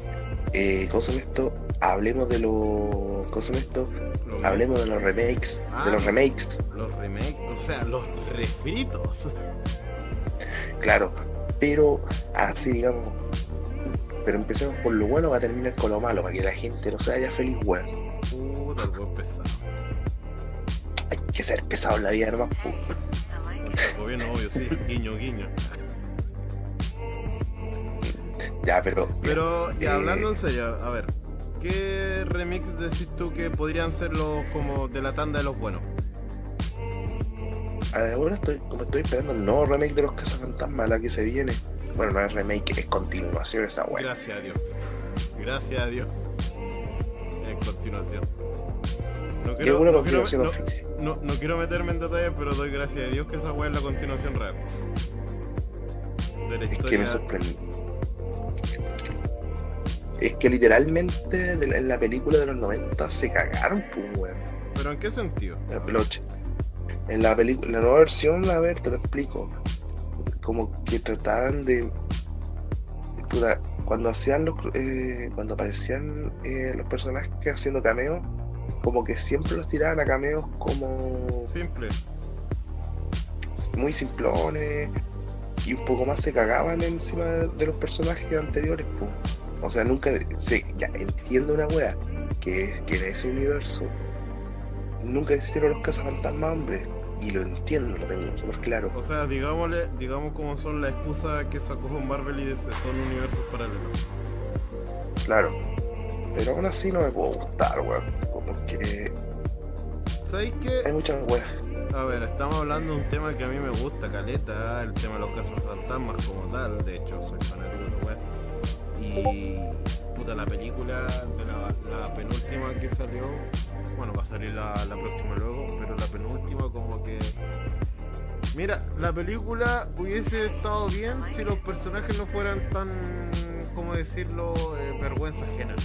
Eh, ¿Cómo esto? Hablemos de los. ¿Cómo esto? Los- Hablemos de los remakes. Ah. De los remakes. Los remakes, o sea, los refritos. Claro. Pero así, digamos. Pero empecemos por lo bueno va a terminar con lo malo, para que la gente no se vaya feliz, weón. Puta, el buen pesado. Hay que ser pesado en la vida, hermano. El gobierno, obvio, sí. Guiño, guiño. Ya, pero. Pero, ya Eh. hablando en serio, a ver. ¿Qué remix decís tú que podrían ser los como de la tanda de los buenos? Ahora estoy, como estoy esperando el nuevo remake de los Cazafantasmas, la que se viene. Bueno, no es remake, es continuación esa weá. Gracias a Dios. Gracias a Dios. En continuación. No es quiero, una no, quiero, continuación no- oficial. no- no quiero meterme en detalles, pero doy gracias a Dios que esa weá es la continuación real. De la Es que historia. me sorprende. Es que literalmente en la película de los 90 se cagaron, pues, weón. ¿Pero en qué sentido? En la peluche. En la película, la nueva versión, a ver, te lo explico. Como que trataban de. puta, cuando hacían los. eh, cuando aparecían eh, los personajes haciendo cameos, como que siempre los tiraban a cameos como Simple. muy simplones y un poco más se cagaban encima de, los personajes anteriores. po. O sea, nunca. Sí, ya entiendo una wea, que, que en ese universo nunca existieron los cazafantasmas hombres. Y lo entiendo, lo tengo súper claro. O sea, digámosle, digamos como son la excusa que sacó Marvel y DC, son universos paralelos. Claro. Pero aún así no me puedo gustar, weón. Porque ¿Sabéis hay qué? muchas weas. A ver, estamos hablando de un tema que a mí me gusta, caleta, el tema de los casos fantasmas como tal, de hecho soy fanático. Y puta la película de la, la penúltima que salió, bueno va a salir la, la próxima luego, pero la penúltima como que Mira, la película hubiese estado bien si los personajes no fueran tan, como decirlo, eh, vergüenza ajena.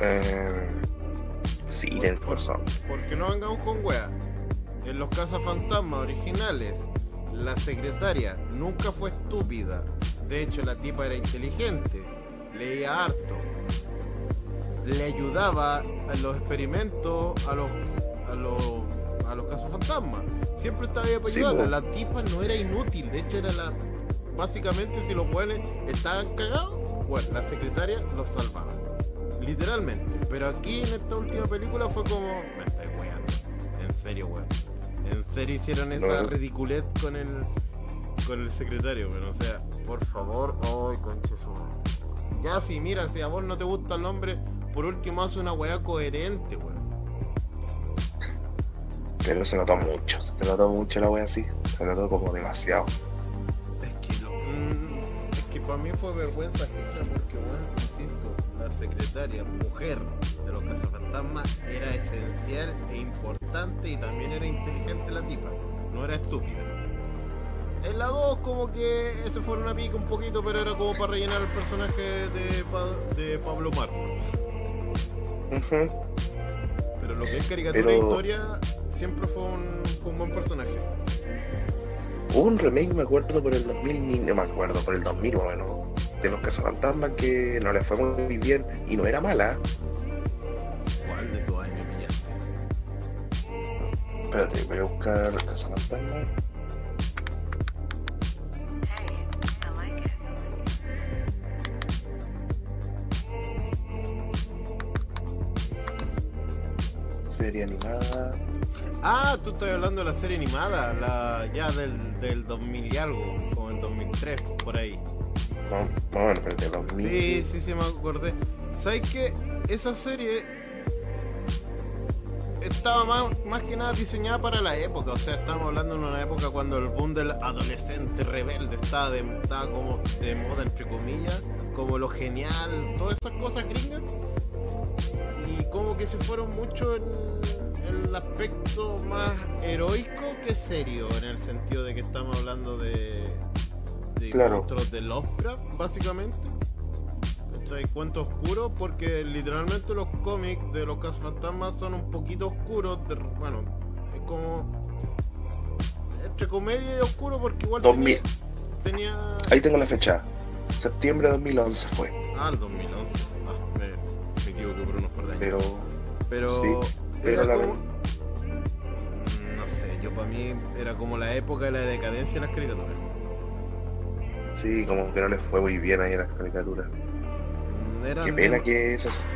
Eh, sí, tienes razón. Porque no vengamos con wea. En los cazafantasmas originales, la secretaria nunca fue estúpida. De hecho, la tipa era inteligente, leía harto, le ayudaba a los experimentos a los a los a los cazafantasmas. Siempre estaba ahí para Sí, ayudarla. La tipa no era inútil, de hecho era la básicamente si los buenos estaban cagados, bueno, la secretaria los salvaba. Literalmente. Pero aquí en esta última película fue como. Me estáis weando. En serio, weón. En serio hicieron esa No. ridiculez con el. con el secretario, weón. O sea, por favor. Ay, conche su. Ya si mira, si a vos no te gusta el nombre, por último haz una weá coherente, weón. Pero se notó mucho. Se notó mucho la wea así. Se notó como demasiado. Es que lo. mm, es que para mí fue vergüenza porque, bueno, insisto, la secretaria, mujer de los cazafantasmas, era esencial e importante y también era inteligente la tipa, no era estúpida. En la 2 como que ese fue una pica un poquito, pero era como para rellenar el personaje de, Pa- de Pablo Marcos. Pero lo que es caricatura Pero- e historia siempre fue un, fue un buen personaje. Hubo un remake, me acuerdo, por el 2000, ni- no me acuerdo, por el 2000 más o menos, de los cazafantasmas que no le fue muy bien y no era mala. ¿Cuál? ¿Cuál de todas me pillaste? Espérate, voy a buscar Casa Fantasma. Serie animada. Ah, tú estás hablando de la serie animada, la ya del, del 2000 y algo, como el 2003, por ahí. 2000. Sí, sí, sí, me acordé. ¿Sabes qué? Esa serie estaba más, más que nada diseñada para la época. O sea, estamos hablando de una época cuando el boom del adolescente rebelde estaba, de, como de moda, entre comillas. Como lo genial, todas esas cosas gringas. Y como que se fueron mucho en, en el aspecto más heroico que serio. En el sentido de que estamos hablando de, de Claro. monstruos de Lovecraft, básicamente. ¿Cachai? Cuento oscuro porque literalmente los cómics de los cazafantasmas son un poquito oscuros. de- bueno, es como entre comedia y oscuro porque igual 2000. tenía, tenía... Ahí tengo la fecha. Septiembre de 2011 fue. Ah, el 2011. Ah, me, me equivoqué por unos par de años. Pero Pero, sí, pero la como... Mm, No sé, yo para mí era como la época de la decadencia de las caricaturas. Sí, como que no les fue muy bien ahí a las caricaturas. Mm, Qué pena que esas.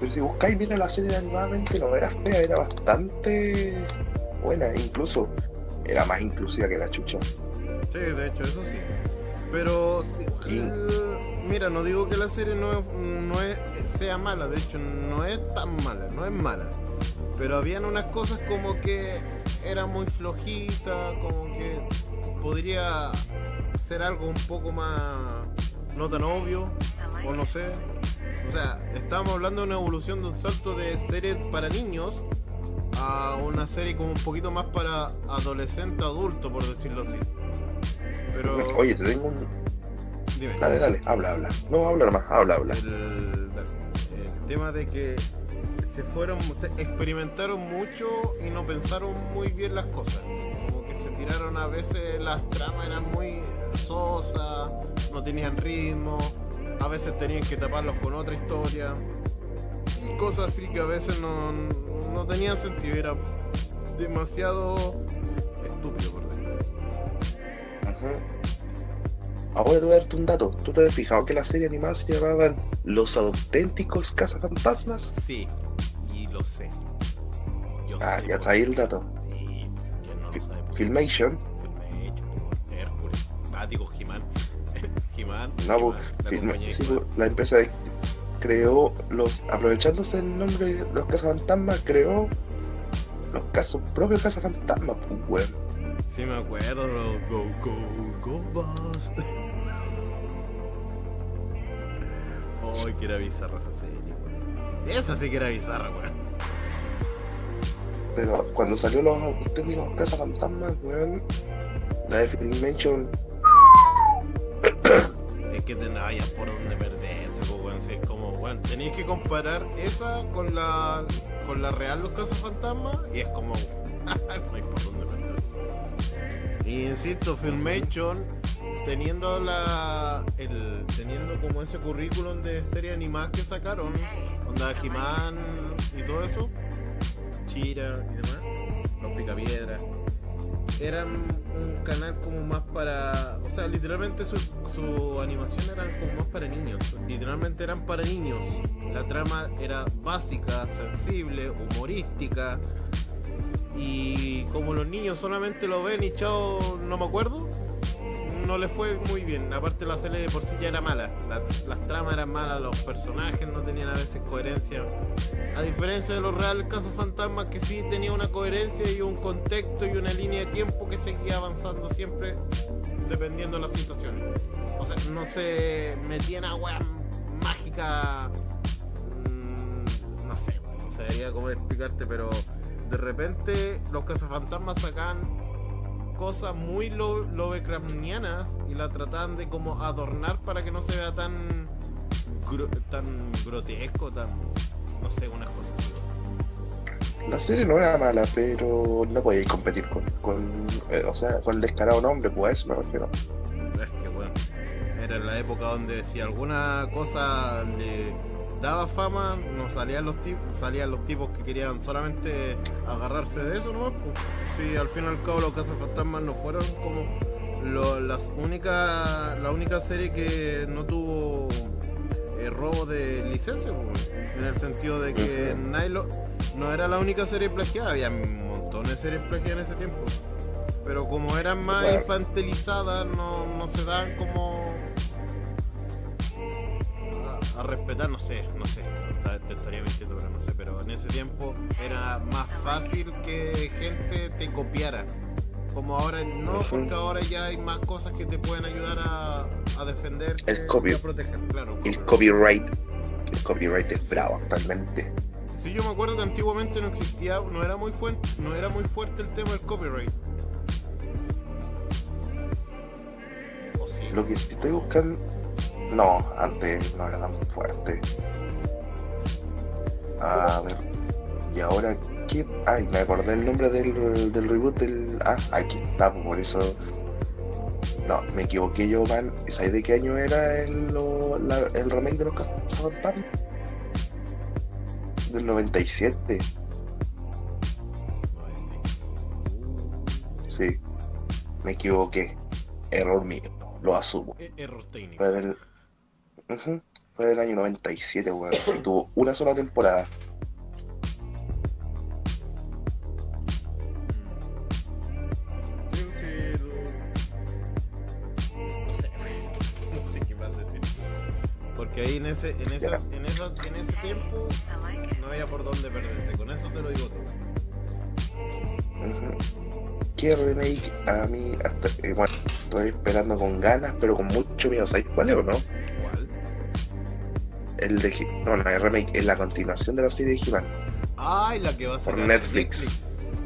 Pero si buscáis, mira la serie animadamente, no era fea, era bastante buena, incluso era más inclusiva que la chucha. Sí, de hecho, eso sí. Pero, sí, Y- el- mira, no digo que la serie no, no es, sea mala, de hecho, no es tan mala, no es mala. Pero habían unas cosas como que era muy flojita, como que podría ser algo un poco más no tan obvio, o no sé. O sea, estamos hablando de una evolución de un salto de series para niños a una serie como un poquito más para adolescente adulto, por decirlo así. Pero, Oye, te tengo un. dime. Dale, dale, habla, habla. No, habla más, habla, habla. el, el tema de que se fueron, se experimentaron mucho y no pensaron muy bien las cosas. Como que se tiraron a veces, las tramas eran muy no tenían ritmo, a veces tenían que taparlos con otra historia. Y cosas así que a veces no, no tenían sentido, era demasiado estúpido por decirlo. Ajá. Ahora te voy a darte un dato. ¿Tú te has fijado que la serie animada se llamaban Los auténticos cazafantasmas? Sí, y lo sé. Yo Ah, sé ya está ahí el dato. Filmation. Ah, digo He-Man. He-Man. No, He-Man, pues, la de sí, la empresa de- creó los. Aprovechándose el nombre de los cazafantasmas, creó los casos propios cazafantasmas, pues, weón. Sí me acuerdo. Go, go, go, bust. Ay, que era bizarra esa serie, weón. Esa sí que era bizarra, weón. Pero cuando salió los auténticos cazafantasmas, weón, la de Filmation, Es que no por dónde perderse, pues. Si es como, weón, tenéis que comparar esa con la con la real Los Casos Fantasmas y es como, no hay por dónde perderse. Y insisto, Filmation, teniendo la el teniendo como ese currículum de series animadas que sacaron, onda He-Man y todo eso, Chira y demás, Los Picapiedras, eran un canal como más para. O sea, literalmente su, su animación era como más para niños. Literalmente eran para niños. La trama era básica, sensible, humorística. Y como los niños solamente lo ven y chao, no me acuerdo, no le fue muy bien. Aparte la serie de por sí ya era mala. La- las tramas eran malas, los personajes no tenían a veces coherencia. A diferencia de los reales cazafantasmas que sí tenía una coherencia y un contexto y una línea de tiempo que seguía avanzando siempre dependiendo de las situaciones. O sea, no se metían a weas mágica. mm, No sé, no sabría cómo explicarte, pero de repente los cazafantasmas sacan cosas muy lo lovecraftianas y la trataban de como adornar para que no se vea tan gro- tan grotesco, tan no sé, unas cosas así. la serie no era mala, pero no podíais competir con, con eh, o sea, con el descarado nombre, pues me refiero. Es que bueno, era la época donde si alguna cosa le daba fama, no salían los tipos, salían los tipos que querían solamente agarrarse de eso, ¿no? Pues, sí, al fin y al cabo los casos fantasmas no fueron como lo- las únicas, la única serie que no tuvo eh, robo de licencia, pues, en el sentido de que. Nilo no era la única serie plagiada, había montones de series plagiadas en ese tiempo. Pero como eran más infantilizadas, no, no se dan como a, respetar, no sé, no sé, te estaría mintiendo, pero no sé, pero en ese tiempo era más fácil que gente te copiara. Como ahora no, porque ahora ya hay más cosas que te pueden ayudar a, a defender El copy- a proteger, claro. El copyright. copyright. El copyright es bravo actualmente. Sí, yo me acuerdo que antiguamente no existía, no era muy fuerte, no era muy fuerte el tema del copyright. Lo que estoy buscando. No, antes no era tan fuerte. A ver. Y ahora, ¿qué? Ay, me acordé el nombre del, del reboot del. Ah, aquí está, pues, por eso. No, me equivoqué yo, man. ¿Sabes de qué año era el, lo- la- el remake de los Cazafantasmas? Del 97. Sí. Me equivoqué. Error mío. Lo asumo. E- Error técnico. Fue del. Fue del año 97, weón. Y tuvo una sola temporada. Creo que lo- No sé, no sé qué más decir. Porque ahí en ese, en esa, en esa, en ese tiempo no había por dónde perderse. Con eso te lo digo todo. ¿Qué remake a mí hasta eh, bueno, estoy esperando con ganas, pero con mucho miedo. ¿Sabéis cuál es o no? El de no, el remake es la continuación de la serie de He-Man. Ay, la que va a Por sacar en Netflix.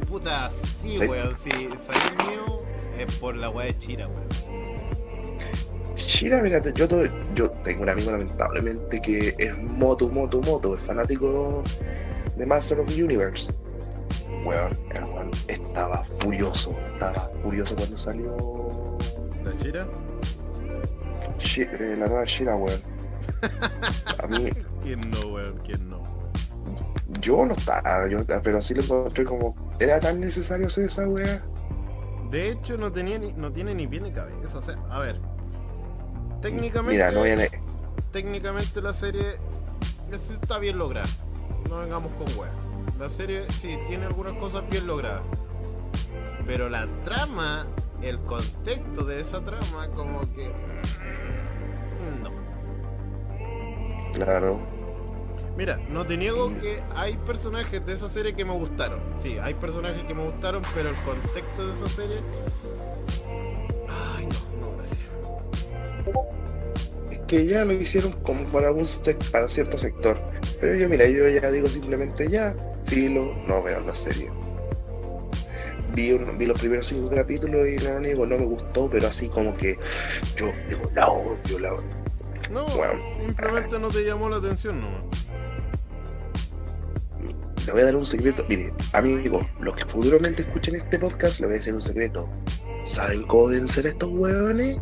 Puta, sí, Sí. weón. Si salió el mío es por la weá de Chira, weón. Shira, mira, yo, todo- yo tengo un amigo lamentablemente que es moto, moto, moto, es fanático de Master of the Universe. Weón, el weón estaba furioso, estaba furioso cuando salió ¿La Chira? Eh, la nueva Shira, weón. A mí, ¿Quién no, weón? ¿Quién no? yo no estaba, yo, pero así lo encontré como, ¿era tan necesario hacer esa weá? De hecho, no tenía ni, no tiene ni pie ni cabeza. O sea, a ver. Técnicamente, Mira, no viene, técnicamente la serie es- está bien lograda. No vengamos con weá. La serie sí tiene algunas cosas bien logradas. Pero la trama, el contexto de esa trama, como que. mm, No. Claro, Mira, no te niego que hay personajes de esa serie que me gustaron. Sí, hay personajes que me gustaron, pero el contexto de esa serie. Ay, no, no, gracias. es que ya lo hicieron como para un sec- para cierto sector. Pero yo, mira, yo ya digo simplemente ya, filo, no veo la serie. Vi, un- vi los primeros cinco capítulos y no niego, no me gustó, pero así como que yo digo, la odio, la odio. No, Bueno. simplemente no te llamó la atención nomás. Le voy a dar un secreto. Mire, amigos, los que futuramente escuchen este podcast, le voy a decir un secreto. ¿Saben cómo deben ser estos hueones?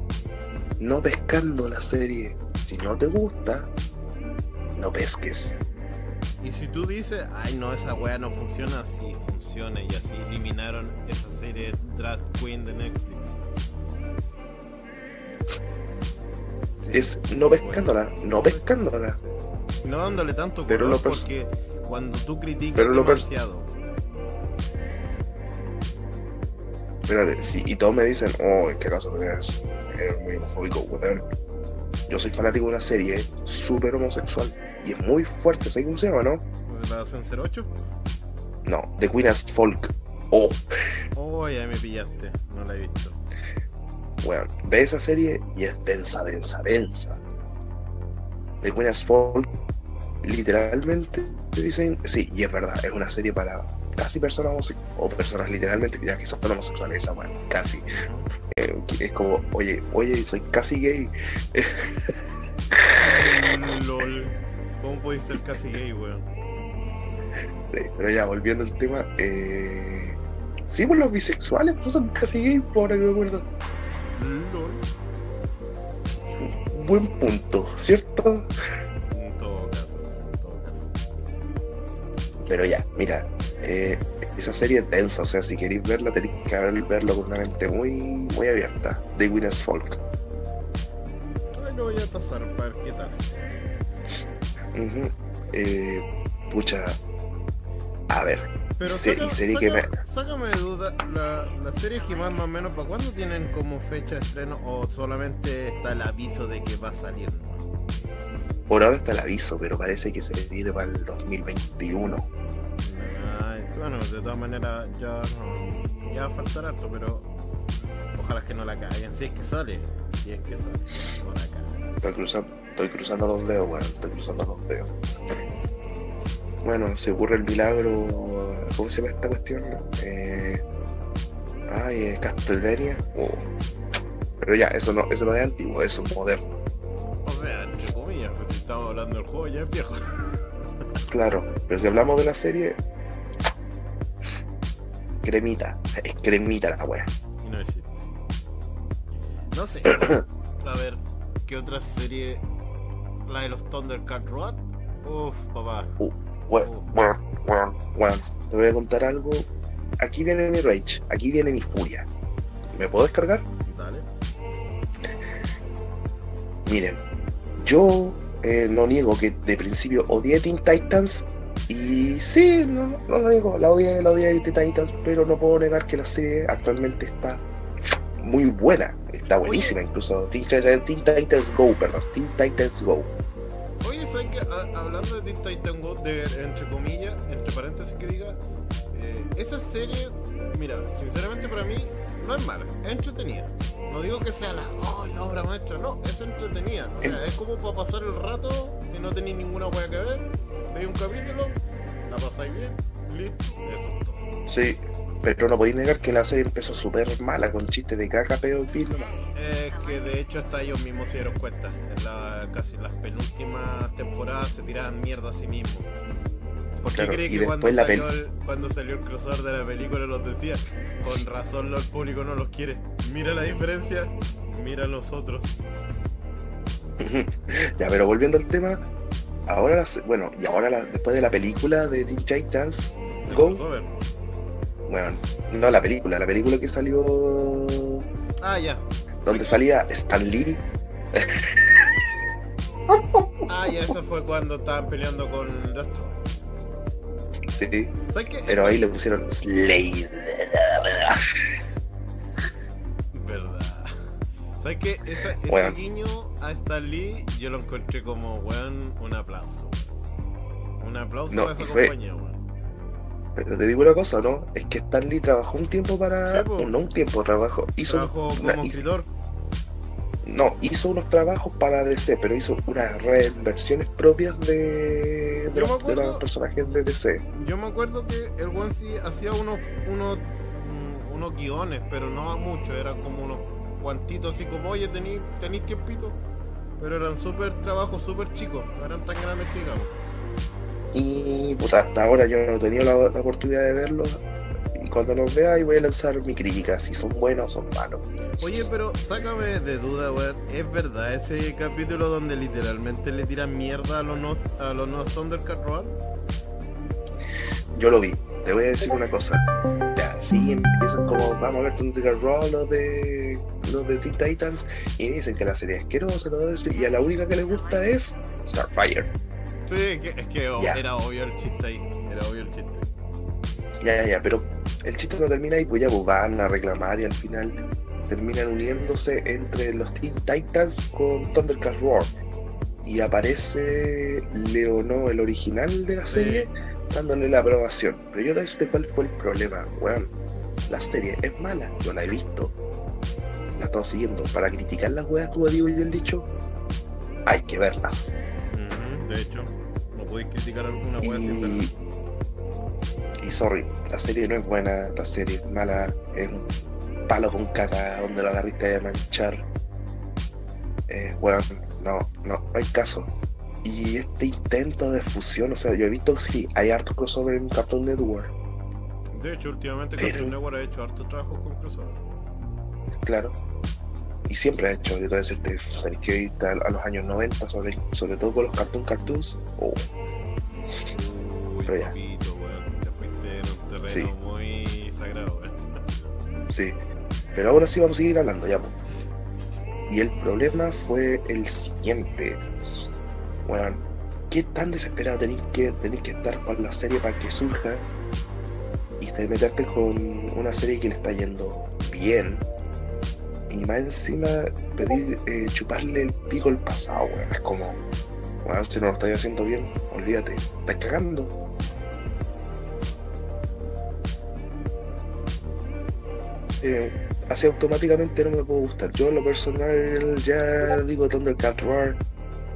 No pescando la serie. Si no te gusta, no pesques. Y si tú dices, ay no, esa wea no funciona, así funciona y así eliminaron esa serie Drag Queen de Netflix. Es no pescándola, no pescándola. No dándole tanto Pero color lo pers- porque cuando tú criticas Pero lo demasiado, Espérate, sí, y todos me dicen, oh, es que acaso es, es muy homofóbico, weón. Yo soy fanático de una serie súper homosexual y es muy fuerte, ¿sabes cómo se llama, no? ¿la Sensor 8? No, The Queen as Folk. Oh, Oh, ya me pillaste, no la he visto. Weón, ve esa serie y es densa, densa, densa. The Queen as Folk, literalmente, te dicen, sí, y es verdad, es una serie para casi personas homosexuales, o personas literalmente ya que son homosexuales, esa weón, casi. Eh, es como, oye, oye, soy casi gay. LOL. ¿Cómo podéis ser casi gay, weón? Sí, pero ya, volviendo al tema, eh... sí, pues los bisexuales pues son casi gay, por ahora que me acuerdo. LOL. Buen punto, ¿cierto? En todo caso. Pero ya, mira, eh, esa serie es densa, o sea, si queréis verla tenéis que verlo con una mente muy, muy abierta. The Winners Folk. Ay, lo voy a tasar para ver qué tal. Eh, pucha, a ver, Pero saca- serie saca- que me... sácame de duda, la, la serie He-Man más o menos, ¿para cuándo tienen como fecha de estreno o solamente está el aviso de que va a salir? Por ahora está el aviso, pero parece que se viene para el 2021. Ay, bueno, de todas maneras ya, no- ya va a faltar harto, pero ojalá que no la caguen. Si es que sale, si es que sale, no la. Estoy cruzando, estoy cruzando los dedos, bueno, estoy cruzando los dedos. Bueno, se ocurre el milagro. ¿Cómo se llama esta cuestión? Eh, ay, eh, Castlevania. Oh. Pero ya, eso no, eso no es antiguo, eso es moderno. O sea, entre comillas, pues si estamos hablando del juego ya es viejo. Claro, pero si hablamos de la serie, cremita, es cremita la wea. No. No sé. A ver, ¿qué otra serie? La de los Thundercat Road. Uf, papá. Bueno, bueno, bueno, bueno. Te voy a contar algo. Aquí viene mi rage, aquí viene mi furia. ¿Me puedo descargar? Dale. Miren, yo eh, no niego que de principio odié Teen Titans y sí, no, no lo niego, la odié, la odié Teen Titans, pero no puedo negar que la serie actualmente está muy buena, está buenísima incluso. Teen, Teen Titans Go, perdón, Teen Titans Go. Ha- Hablando de Teen de, entre comillas, entre paréntesis que diga, eh, esa serie, mira, sinceramente para mí no es mala, es entretenida. No digo que sea la, oh, obra maestra, no, es entretenida. Es como para pasar el rato, si no tenéis ninguna hueá que ver, veis un capítulo, la pasáis bien, listo, eso es todo. Sí, pero no podéis negar que la serie empezó súper mala con chistes de caca, peo nomás. Es que de hecho hasta ellos mismos se dieron cuenta. En la, casi las penúltimas temporadas se tiraban mierda a sí mismos. ¿Por qué Claro, cree y que cuando después la salió, el, cuando salió el crossover de la película los decía? Con razón el público no los quiere. Mira la diferencia, mira los otros. Ya, pero volviendo al tema, ahora, bueno, y ahora la- después de la película de Teen Titans El Go, crossover. Bueno, no la película, la película que salió Ah, ya. donde salía Stan Lee, Ah, ya, eso fue cuando estaban peleando con esto. sí, ¿Sabes qué? pero ahí le pusieron Slade. Verdad. ¿Sabes qué? Esa, ese Weón. guiño a Stan Lee yo lo encontré como, weón, un aplauso. Un aplauso No, para esa fue- compañía, weón. Pero te digo una cosa, ¿no? Es que Stan Lee trabajó un tiempo para, Sí, no un tiempo, trabajó, hizo, Trabajo una- como hizo- escritor. no, hizo unos trabajos para DC, pero hizo unas reinversiones propias de, de, los, de acuerdo- los personajes de DC. Yo me acuerdo que el one sí hacía unos, unos, mm, unos guiones, pero no mucho, eran como unos cuantitos así como, oye, tenéis tiempito. Pero eran súper trabajos súper chicos, no eran tan grandes digamos. Y puta, hasta ahora yo no he tenido la, la oportunidad de verlos. Y cuando los vea, ahí voy a lanzar mi crítica, si son buenos o son malos. Oye, pero sácame de duda, weón. ¿Es verdad ese capítulo donde literalmente le tiran mierda a los no, a los no Thundercat Road? Yo lo vi. Te voy a decir una cosa. Ya, sí, empiezan como, vamos a ver Thundercat Raw, los de los de Teen Titans, y dicen que la serie es asquerosa, y a la única que les gusta es Starfire. Sí, es que, es que Ya. era obvio el chiste ahí. Era obvio el chiste. Ya, ya, ya, pero el chiste no termina ahí, pues ya pues, van a reclamar y al final terminan uniéndose entre los Teen Titans con Thundercat Roar. Y aparece Leonó, el original de la Sí. serie, dándole la aprobación. Pero yo te decirte cuál fue el problema, weón. La serie es mala, yo la he visto. La estoy siguiendo. Para criticar las weas, como digo yo el dicho, hay que verlas. De hecho, no podéis criticar alguna verla. Y, y sorry, la serie no es buena, la serie es mala, es un palo con caca donde lo agarriste de manchar. Eh, bueno, no, no, no hay caso. Y este intento de fusión, o sea, yo he visto que sí, hay harto crossover en Cartoon Network, De hecho, últimamente Pero- Cartoon Network ha hecho hartos trabajos con crossover. claro. Y siempre ha hecho, yo te voy a decirte, tenés que ir a, los años 90, sobre, sobre todo con los Cartoon Cartoons. Oh, Pero ya. Sí. muy sagrado. Sí. Pero ahora sí vamos a seguir hablando, ya. Y el problema fue el siguiente. Bueno, ¿qué tan desesperado tenéis que, tenéis que estar con la serie para que surja y te meterte con una serie que le está yendo bien? Y más encima pedir eh, chuparle el pico al pasado, weón. Es como, bueno, si no lo estáis haciendo bien, olvídate, estás cagando. Eh, así automáticamente no me puede gustar. Yo en lo personal ya digo Thundercat Roar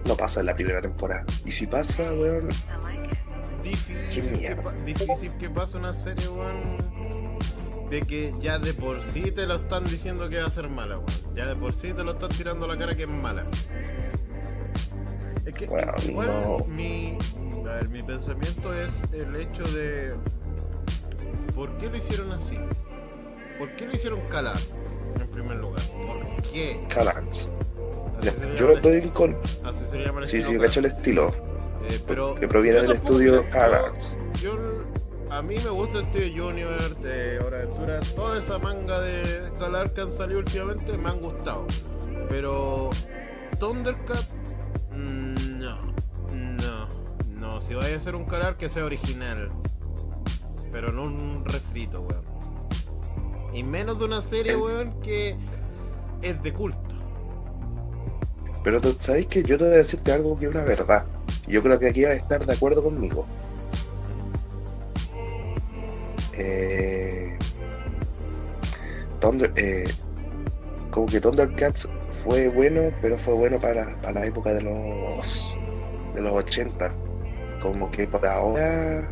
no pasa en la primera temporada. Y si pasa, weón, Difícil, Qué que, mierda. pa- difícil que pase una serie, weón. De que ya de por sí te lo están diciendo que va a ser mala, weón. Ya de por sí te lo están tirando a la cara que es mala. Es que Bueno, no. mi, a ver, mi pensamiento es el hecho de ¿por qué lo hicieron así? ¿Por qué lo hicieron calar? En primer lugar. ¿Por qué? Le Yo lo estoy con. así se llama el Sí, sí, yo cacho el estilo. Eh, pero que proviene del estudio Calax. Yo, a mí me gusta Steve Junior, de Hora Aventura, toda esa manga de Galar que han salido últimamente me han gustado. Pero Thundercat, no, no, no. Si vaya a ser un Galar que sea original, pero no un refrito, weón. Y menos de una serie, weón, que es de culto. Pero tú sabes que yo te voy a decirte algo que es una verdad. Yo creo que aquí vas a estar de acuerdo conmigo. Eh, Thunder, eh, como que Thundercats fue bueno, pero fue bueno para, para la época de los de los 80. Como que para ahora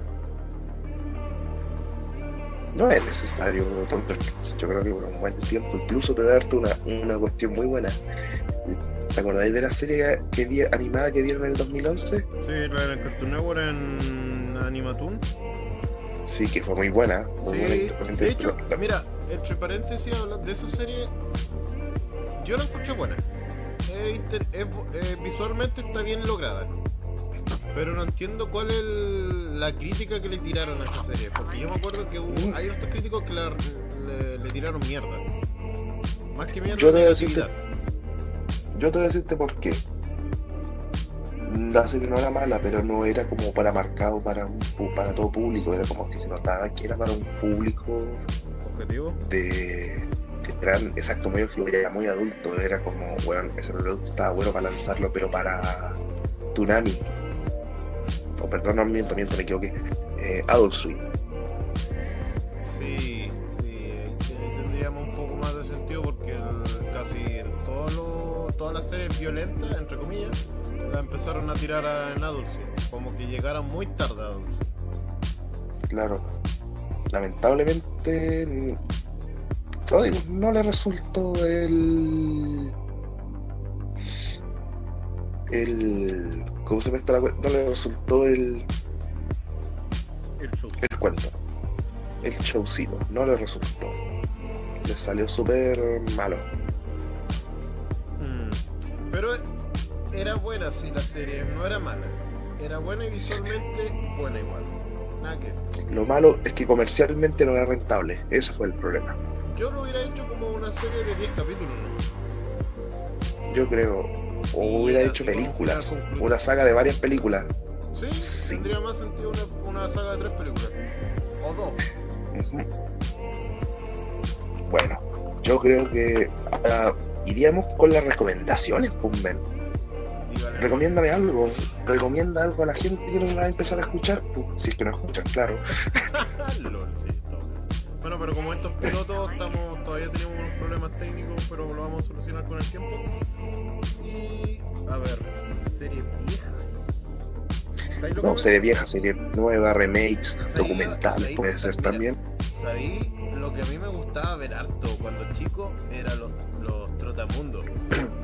no es necesario Thundercats. Yo creo que por un buen tiempo incluso te da darte una, una cuestión muy buena. ¿Te acordáis de la serie que animada que dieron en el 2011? Sí, la de Cartoon Network en Animatoon. Sí, que fue muy buena. Muy Sí, de hecho, La- mira, entre paréntesis, hablando de esa serie, yo la escuché buena. Inter- eh, visualmente está bien lograda. Pero no entiendo cuál es el- la crítica que le tiraron a esa serie. Porque yo me acuerdo que hubo- hay otros críticos que la- le, le tiraron mierda. Más que mierda, Yo te voy a decirte-. Yo te voy a decirte por qué. La serie no era mala, pero no era como para marcado para un para todo público. Era como que se notaba que era para un público Objetivo. de que eran exacto muy objetivo, era muy adulto. Era como, bueno, ese producto estaba bueno para lanzarlo, pero para Tsunami. O perdón, no miento, miento, me equivoqué. Eh, Adult Swim. Sí, sí, tendríamos un poco más de sentido porque el- casi en todos los- todas las series violentas, entre comillas, la empezaron a tirar a- en Swim, como que llegaron muy tarde a Swim. Claro. Lamentablemente no le resultó el el ¿cómo se me está la no le resultó el, El show. el cuento el showcito no le resultó le salió súper malo era buena sí la serie, no era mala. Era buena y visualmente buena igual. Nada que decir. lo malo es que comercialmente no era rentable ese fue el problema Yo lo hubiera hecho como una serie de 10 capítulos, ¿no? yo creo o Y hubiera hecho películas una saga de varias películas Sí, Sí. tendría más sentido una, una saga de tres películas. O dos. Bueno, yo creo que ahora iríamos con las recomendaciones, pues, men. Dígale. Recomiéndame algo, recomienda algo a la gente que nos va a empezar a escuchar, pues, si es que nos escuchan, claro. Bueno, pero como estos pilotos estamos, todavía tenemos unos problemas técnicos, pero lo vamos a solucionar con el tiempo. Y a ver, series viejas. ¿Sabéis lo que No, serie vieja, serie nueva, remakes, documentales, puede ser también. ¿Sabí? Lo que a mí me gustaba ver harto cuando chico era los, los trotamundos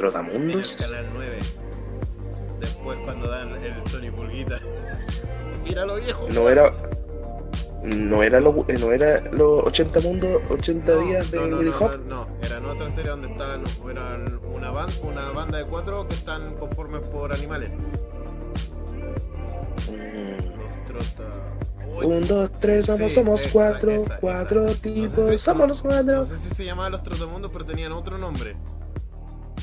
en el Trotamundos. canal 9. Después cuando dan el Tony Pulguita. Mira lo viejo. No era. No era los no era los 80 mundos, 80 No, días de no, no, no, Hop. no, no, eran otra serie donde estaban eran una banda, una banda de cuatro que están conformes por animales. Mm, trota. Un, dos, tres, somos, Sí, somos esa, cuatro, esa, cuatro esa. tipos, No sé si- somos los No cuatro. sé si se llamaban los Trotamundos, pero tenían otro nombre.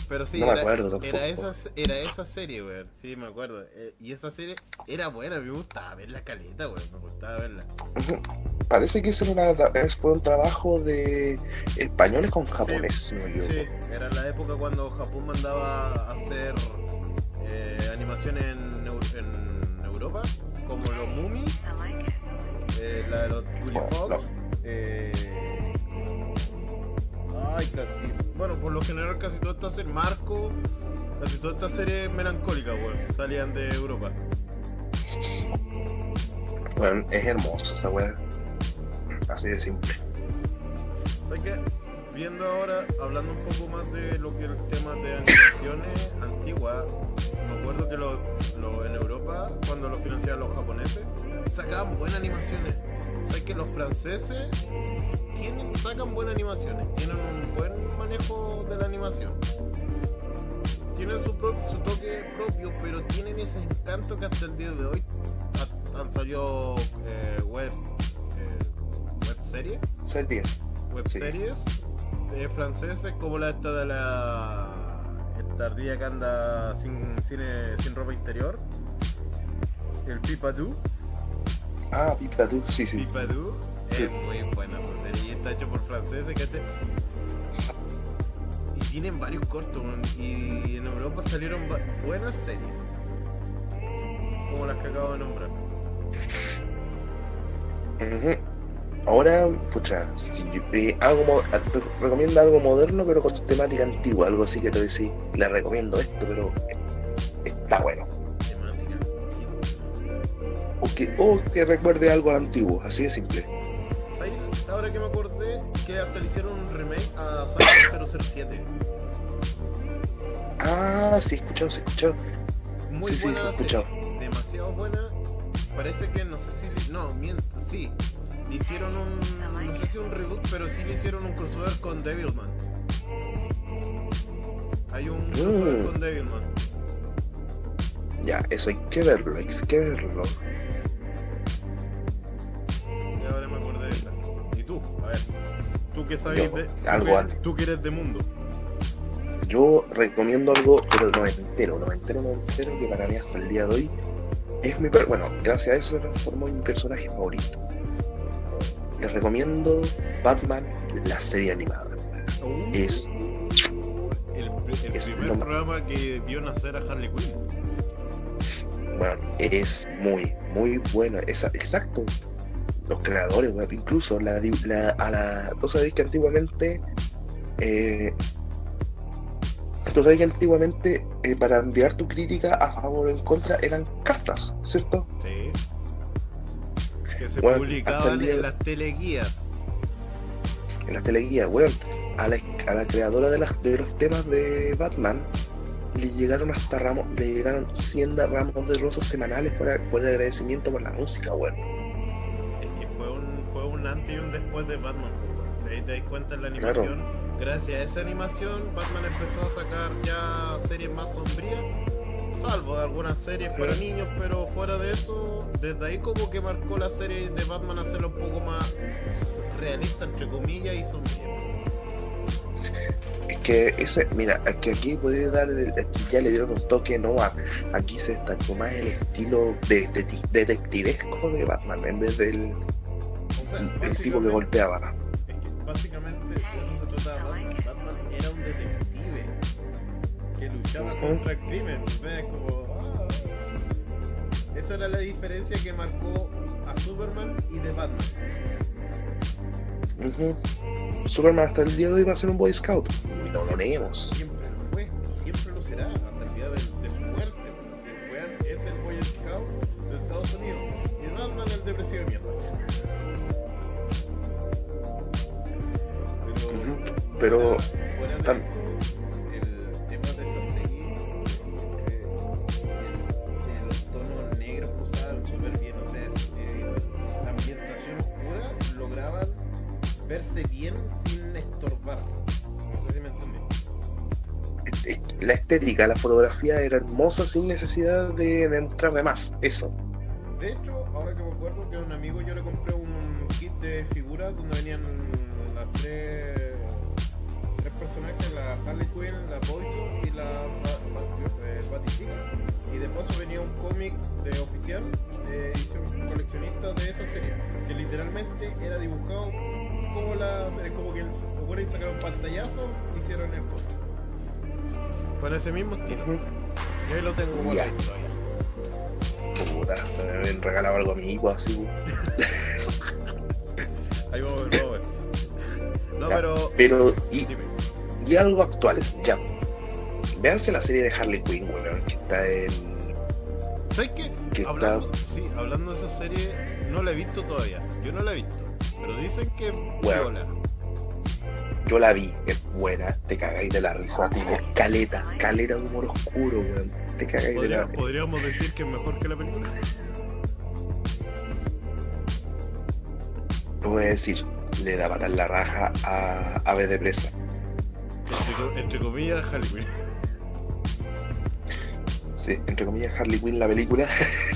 Pero sí, No me era, acuerdo tampoco. era, esa, era esa serie, weón. Sí, me acuerdo. Eh, y esa serie era buena, me gustaba ver la caleta, weón. Me gustaba verla. Parece que ese era una- es- fue un trabajo de españoles con japonés, si no. Sí, era la época cuando Japón mandaba a hacer eh, animaciones en, Eu- en Europa, como los Mummies, eh, la de los Willy Bueno, Fox. no. eh, ay, casi. Bueno, por lo general casi toda esta serie, Marco, casi toda esta serie melancólica, weón, salían de Europa. Bueno, es hermoso esa weá. Así de simple. ¿Sabes qué? Viendo ahora, hablando un poco más de lo que el tema de animaciones antiguas, me acuerdo que lo, lo- en Europa, cuando lo financiaban los japoneses, sacaban buenas animaciones. ¿Sabes que los franceses tienen, sacan buenas animaciones? Tienen un buen manejo de la animación. Tienen su, pro- su toque propio, pero tienen ese encanto que hasta el día de hoy ha- han salido eh, web, eh, web series Series. web Sí. series eh, franceses como la esta de la ardilla que anda sin, sin, sin ropa interior el Pipadou Ah, Pipa, tú, sí, sí. Pipadou Sí. es muy buena esa serie y está hecho por franceses ¿cachai? y tienen varios cortos y en Europa salieron buenas series como las que acabo de nombrar. Ahora, pucha, si eh, algo mo- a- te recomiendo algo moderno pero con temática antigua, algo así que te decís, le recomiendo esto, pero está bueno. O que, o que recuerde algo al antiguo, así de simple. Ahora que me acordé que hasta le hicieron un remake a Cyber 007 Ah, sí, escuchado, sí, escuchado. Muy Sí, sí, buena la escuchado. serie, demasiado buena. Parece que no sé si no, miento, sí. Le hicieron un no sé si un reboot, pero sí le hicieron un crossover con Devilman. Hay un crossover Mm. con Devilman. Ya, eso hay que verlo, hay que verlo. A ver. Tú que sabes de. tú algo que- antes. tú que eres de mundo. Yo recomiendo algo, pero no entero, no entero, no entero, que para mí hasta el día de hoy es mi bueno, gracias a eso se transformó en mi personaje favorito. Les recomiendo Batman, la serie animada. Es- el, el es primer lo programa que vio nacer a Harley Quinn. Bueno, es muy, muy bueno. Esa- exacto. Los creadores, bueno, incluso la, a la. Tú sabes que antiguamente. Eh, tú sabes que antiguamente eh, para enviar tu crítica a favor o en contra eran cartas, ¿cierto? Sí. Que se Bueno, publicaban día- en las teleguías. En las teleguías, weón. A la, a la creadora de, las, de los temas de Batman le llegaron hasta ramos, le llegaron 100 ramos de rosas semanales por, por el agradecimiento por la música, weón. Un, antes y un después de Batman. pues. Si ahí te das cuenta en la Claro. animación, gracias a esa animación, Batman empezó a sacar ya series más sombrías, salvo de algunas series Sí. para niños, pero fuera de eso, desde ahí como que marcó la serie de Batman a hacerlo un poco más realista, entre comillas, y sombría. Es que ese, mira, es que aquí puede dar, aquí ya le dieron un toque no aquí se destacó más el estilo de, de- detectivesco de Batman en vez del, O sea, del tipo que golpeaba. Es que básicamente eso se trataba Batman. Batman era un detective que luchaba contra el crimen. O sea, es como. ah. Esa era la diferencia que marcó a Superman y de Batman. Ujú. Superman hasta el día de hoy va a ser un Boy Scout. Y no lo neguemos. Siempre lo fue, siempre lo será, hasta el día de, de su muerte. Sea, el es el Boy Scout de Estados Unidos. Y Batman el depresivo de mierda. Lograban verse bien sin estorbar. No sé si me entendí. eh, la estética, la fotografía era hermosa sin necesidad de demostrar de más. Eso. De hecho, ahora que me acuerdo que a un amigo yo le compré un kit de figuras donde venían las tres, la Harley Quinn, la Poison y la eh, Batichica. Y de paso venía un cómic de oficial de edición coleccionista de esa serie, que literalmente era dibujado como la serie, como que los buenos sacaron pantallazo hicieron el cómic. Con ese mismo estilo. Y ahí lo tengo guardado todavía. Puta, me habían regalado algo a mi hijo así. Ahí vamos a ver, vamos a ver. No, Ya, pero. Pero, y, Dime. Y algo actual, ya. Véanse la serie de Harley Quinn, weón, que está en. ¿Sabes qué? que Hablando, sí, hablando de esa serie, no la he visto todavía. Yo no la he visto. Pero dicen que Bueno. Yo la vi, es buena, te cagáis de la risa, tiene caleta, caleta de humor oscuro, weón. Te cagáis de la. podríamos decir que es mejor que la película. Lo voy a decir, le da patar la raja a Ave de Presa. Entre, co- entre comillas, Harley Quinn. Sí, entre comillas, Harley Quinn, la película,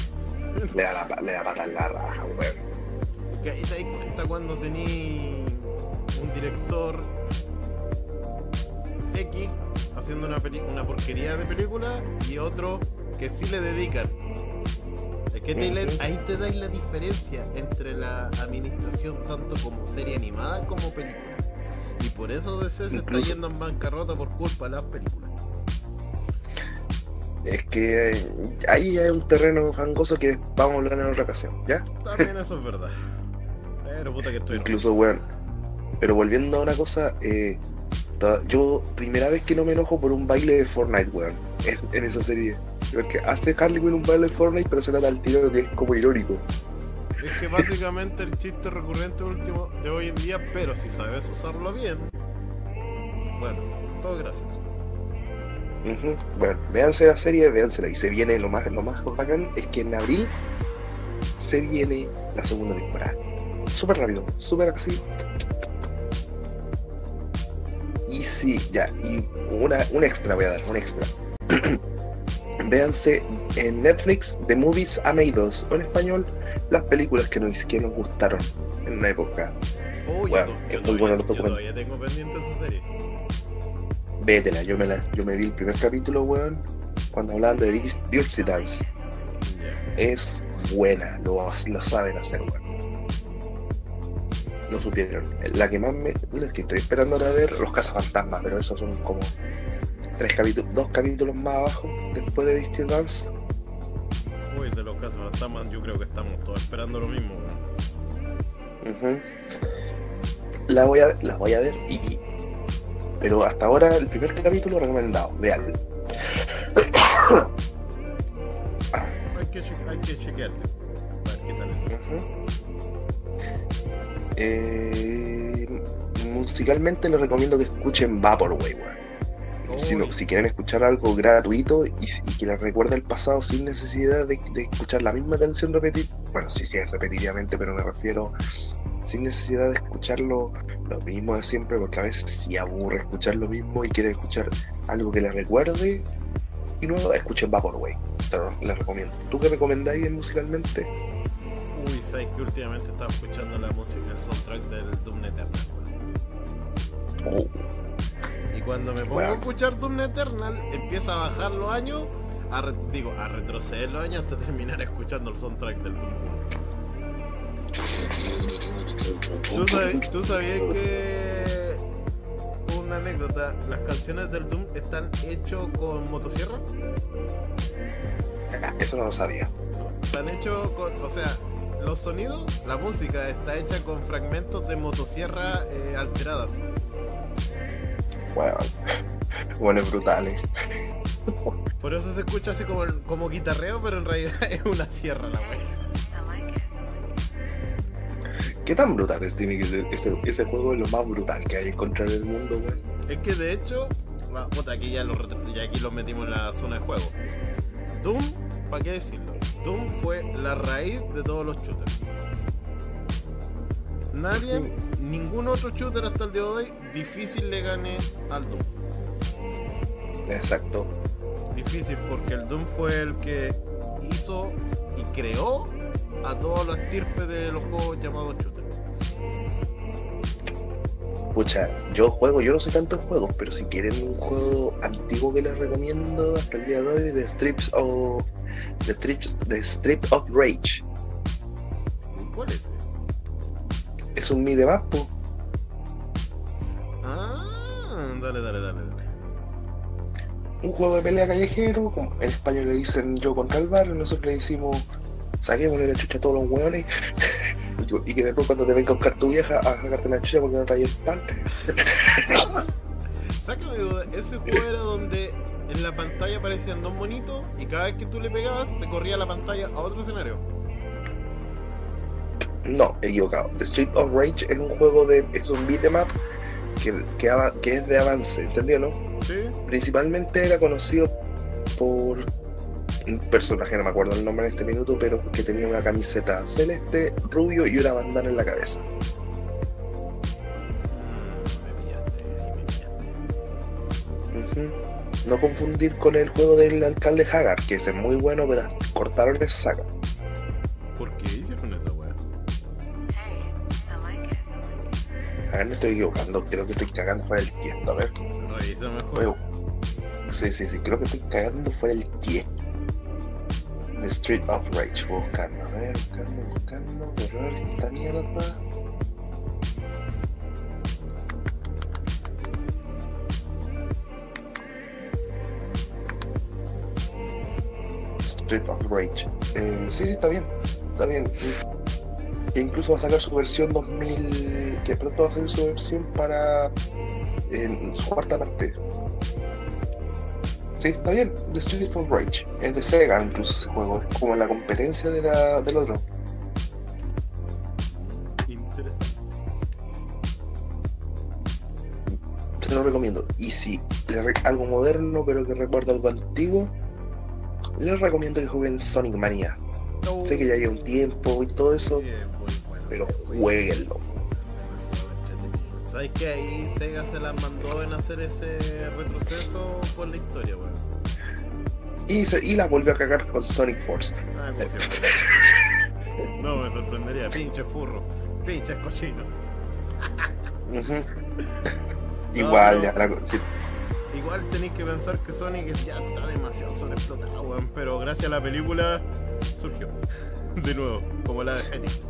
le da, la, le da patar la raja, weón. Ahí te das cuenta cuando tení un director X haciendo una, una porquería de película y otro que sí le dedican. Es que te- ahí te dais la diferencia entre la administración tanto como serie animada como película. Por eso DC se está yendo en bancarrota por culpa de las películas. Es que eh, ahí hay un terreno fangoso que vamos a hablar en otra ocasión, ¿ya? También eso es verdad. Pero puta que estoy. Incluso, weón. Pero volviendo a una cosa, eh, yo primera vez que no me enojo por un baile de Fortnite, weón, en, en esa serie. Porque hace Harley Quinn un baile de Fortnite, pero se nota al tiro que es como irónico. Es que básicamente el chiste recurrente último de hoy en día, pero si sabes usarlo bien, bueno, todo gracias. Bueno, véanse la serie, véansela. Y se viene lo más, lo más bacán es que en abril se viene la segunda temporada. Súper rápido, súper así. Y sí, ya, y una, un extra voy a dar, un extra. Véanse en Netflix The Movies Amados, o en español, las películas que nos, que nos gustaron en una época. Oh, Bueno, es muy bueno los documentos. tengo pendiente esa serie. Vétela, yo me, la, yo me vi el primer capítulo, weón, cuando hablaban de Dir- Dirty Dance. Es buena, lo, lo saben hacer, weón. Lo supieron. La que más me. La que estoy esperando ahora ver, los cazafantasmas, pero esos son como tres capítulos, dos capítulos más abajo después de Distant Dance. Uy, de los casos fantasmas, yo creo que estamos todos esperando lo mismo. La voy a la voy a ver y. Pero hasta ahora el primer capítulo recomendado, veanlo. Hay que, hay que chequearle. A ver qué tal es. Eh, musicalmente les recomiendo que escuchen Vaporwave. Si, no- si quieren escuchar algo gratuito y, y que les recuerde el pasado sin necesidad de, de escuchar la misma canción repetir, bueno, sí, sí es repetitivamente, pero me refiero sin necesidad de escucharlo lo mismo de siempre, porque a veces sí aburre escuchar lo mismo y quieren escuchar algo que les recuerde y nuevo, escuchen Vaporwave. Lo- les recomiendo. ¿Tú qué recomendáis musicalmente? Uy, sabes que últimamente estaba escuchando la música, el soundtrack del Doom Eternal. Oh, Y cuando me pongo Bueno. a escuchar Doom Eternal, empieza a bajar los años, a digo, a retroceder los años hasta terminar escuchando el soundtrack del Doom 1. ¿Tú, sabes- tú sabías que una anécdota, las canciones del Doom están hechas con motosierra? Ah, Eso no lo sabía. Están hechos con, o sea, los sonidos, la música está hecha con fragmentos de motosierra eh, alteradas. Bueno, bueno, brutales. Por eso se escucha así como, como guitarreo, pero en realidad es una sierra la wea. ¿Qué tan brutales tiene que ser ese, ese juego? Es lo más brutal que hay en encontrar en el mundo, weón. Es que de hecho, puta, aquí ya lo, ya aquí lo metimos en la zona de juego. Doom, ¿para qué decirlo? Doom fue la raíz de todos los shooters. Nadie, ningún otro shooter hasta el día de hoy, difícil le gane al Doom. Exacto. Difícil porque el Doom fue el que hizo y creó a todos los estirpes de los juegos llamados shooter. Pucha, yo juego, yo no sé tantos juegos, pero si quieren un juego antiguo que les recomiendo hasta el día de hoy, de Strips of The Strip, The Strip of Rage. Es un mid map, po. Ah, dale, dale, dale, dale. un juego de pelea callejero, como en España le dicen yo contra el barrio, nosotros le decimos saquémosle la chucha a todos los hueones y que- después cuando te venga a buscar tu vieja a sacarte la chucha porque no trae el pan. Sácame duda, ese juego era donde en la pantalla aparecían dos monitos y cada vez que tú le pegabas se corría la pantalla a otro escenario. No, equivocado. The Street of Rage es un juego de. es un beat'em up que, que, es de avance, ¿entendió, no? Sí. Principalmente era conocido por un personaje, no me acuerdo el nombre en este minuto, pero que tenía una camiseta celeste, rubio y una bandana en la cabeza. Ujú. No confundir con el juego del alcalde Hagar, que ese es muy bueno, pero cortaron esa saga. A ver, me estoy equivocando, creo que estoy cagando fuera del tiesto, a ver. Revisa mejor. Sí, sí, sí, creo que estoy cagando fuera del tiesto. The Street of Rage, buscando, a ver, buscando, buscando, pero a ver esta mierda. Street of Rage. Eh, sí, sí, está bien, está bien. Que incluso va a sacar su versión 2000, que pronto va a salir su versión para en su cuarta parte. Sí, está bien. The Street of Rage. Es de Sega incluso ese juego. Es como la competencia de la, del otro. Interesante. Te lo recomiendo. Y si le re- algo moderno pero que recuerda algo antiguo, les recomiendo que jueguen Sonic Mania. No. Sé que ya lleva un tiempo y todo eso, pero jueguenlo. ¿Sabes que ahí Sega se las mandó en hacer ese retroceso por la historia, weón? Y, se- y la volvió a cagar con Sonic Force. Ah, siempre. No me sorprendería, pinche furro, pinche cochino. Igual, ya la- sí, Igual tenéis que pensar que Sonic ya está demasiado sobreexplotado, weón, pero gracias a la película surgió. De nuevo, como la de Phoenix.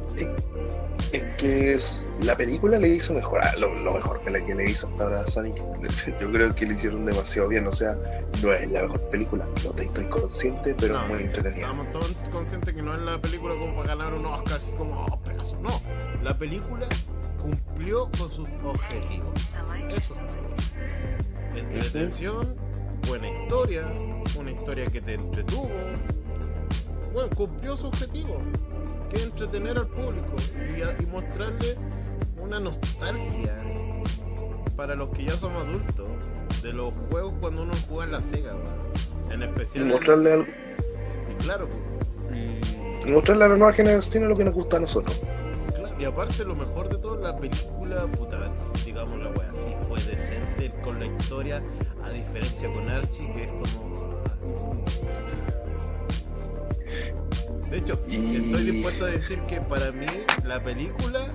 Es que es- la película le hizo mejorar lo, lo mejor que la que le hizo hasta ahora a Sonic. Yo creo que le hicieron demasiado bien. O sea, no es la mejor película, no te estoy consciente, pero No, es muy entretenida. Estamos todos conscientes que no es la película como para ganar un Oscar, así como, oh, pedazo. No, la película cumplió con sus objetivos. Eso. Entretención, buena historia, una historia que te entretuvo. Bueno, cumplió su objetivo, que es entretener al público y, a- y mostrarle una nostalgia para los que ya somos adultos de los juegos cuando uno juega en la Sega. En Y especial. en- mostrarle, algo, y claro, y, y mostrarle a la nueva generación lo que nos gusta a nosotros. claro, y aparte lo mejor de todo, la película, puta, digamos la wea, sí fue decente con la historia, a diferencia con Archie, que es como... De hecho, Y- estoy dispuesto a decir que para mí la película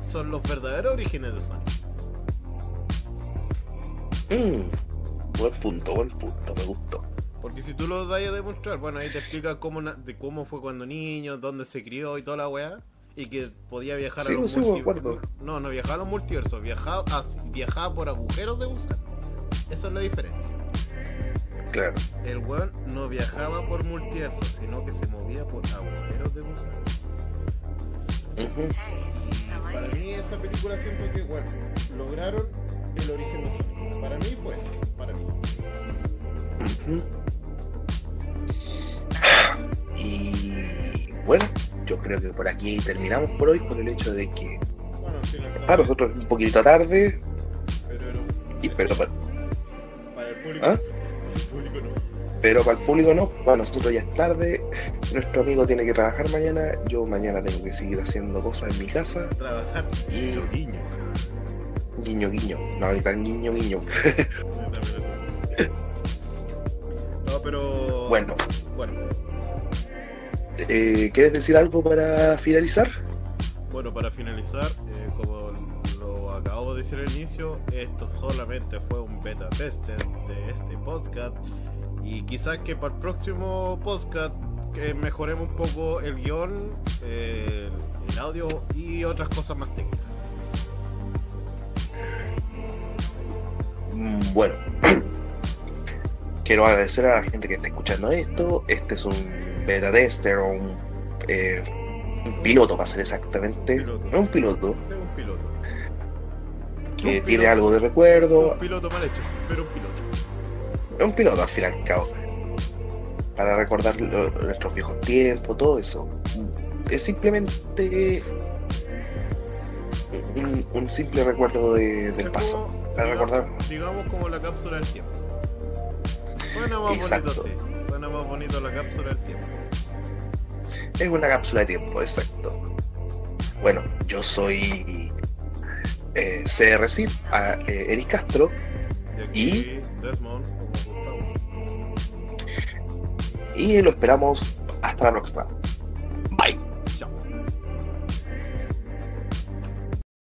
son los verdaderos orígenes de Sonic. Mm, buen punto, buen punto, me gustó. Porque si tú lo das a demostrar, bueno, ahí te explica cómo, de cómo fue cuando niño, dónde se crió y toda la weá. Y que podía viajar Sí, a los sí, me multi- acuerdo. No, no viajaba a los multiversos, viajaba, a- viajaba por agujeros de gusano. Esa es la diferencia. Claro. El weón no viajaba por multiversos, sino que se movía por agujeros de gusano. Y para mí esa película siento que, bueno, lograron el origen de Sonic. Para mí fue eso, para mí. Ujú. Y bueno, yo creo que por aquí terminamos por hoy por el hecho de que Bueno, sí, para nosotros es un poquito tarde, pero, era- y, pero, para, para el público, ¿Ah? Público no. pero para el público no, para nosotros ya es tarde, nuestro amigo tiene que trabajar mañana, yo mañana tengo que seguir haciendo cosas en mi casa, Trabajar Y- guiño, guiño. guiño guiño, no ahorita guiño guiño. No, pero. Bueno, Bueno. eh, ¿quieres decir algo para finalizar? Bueno, para finalizar, eh, como acabo de decir al inicio, esto solamente fue un beta tester de este podcast y quizás que para el próximo podcast que mejoremos un poco el guion, eh, el audio y otras cosas más técnicas. Mm, Bueno, quiero agradecer a la gente que está escuchando esto. Este es un beta tester o un, eh, un piloto, para ser exactamente. Piloto. No un piloto, Sí, un piloto. Que tiene piloto. algo de recuerdo. Un piloto mal hecho, pero un piloto. Es un piloto al fin y al cabo. Para recordar lo- nuestros viejos tiempos, todo eso. Es simplemente un, un simple recuerdo de- del pasado. para digamos- recordar. Digamos como la cápsula del tiempo. Suena más Exacto. bonito así. Suena más bonito la cápsula del tiempo. Es una cápsula de tiempo, exacto. Bueno, yo soy eh, CRC, a, eh, Eric Castro, Y Desmond y lo esperamos hasta la próxima.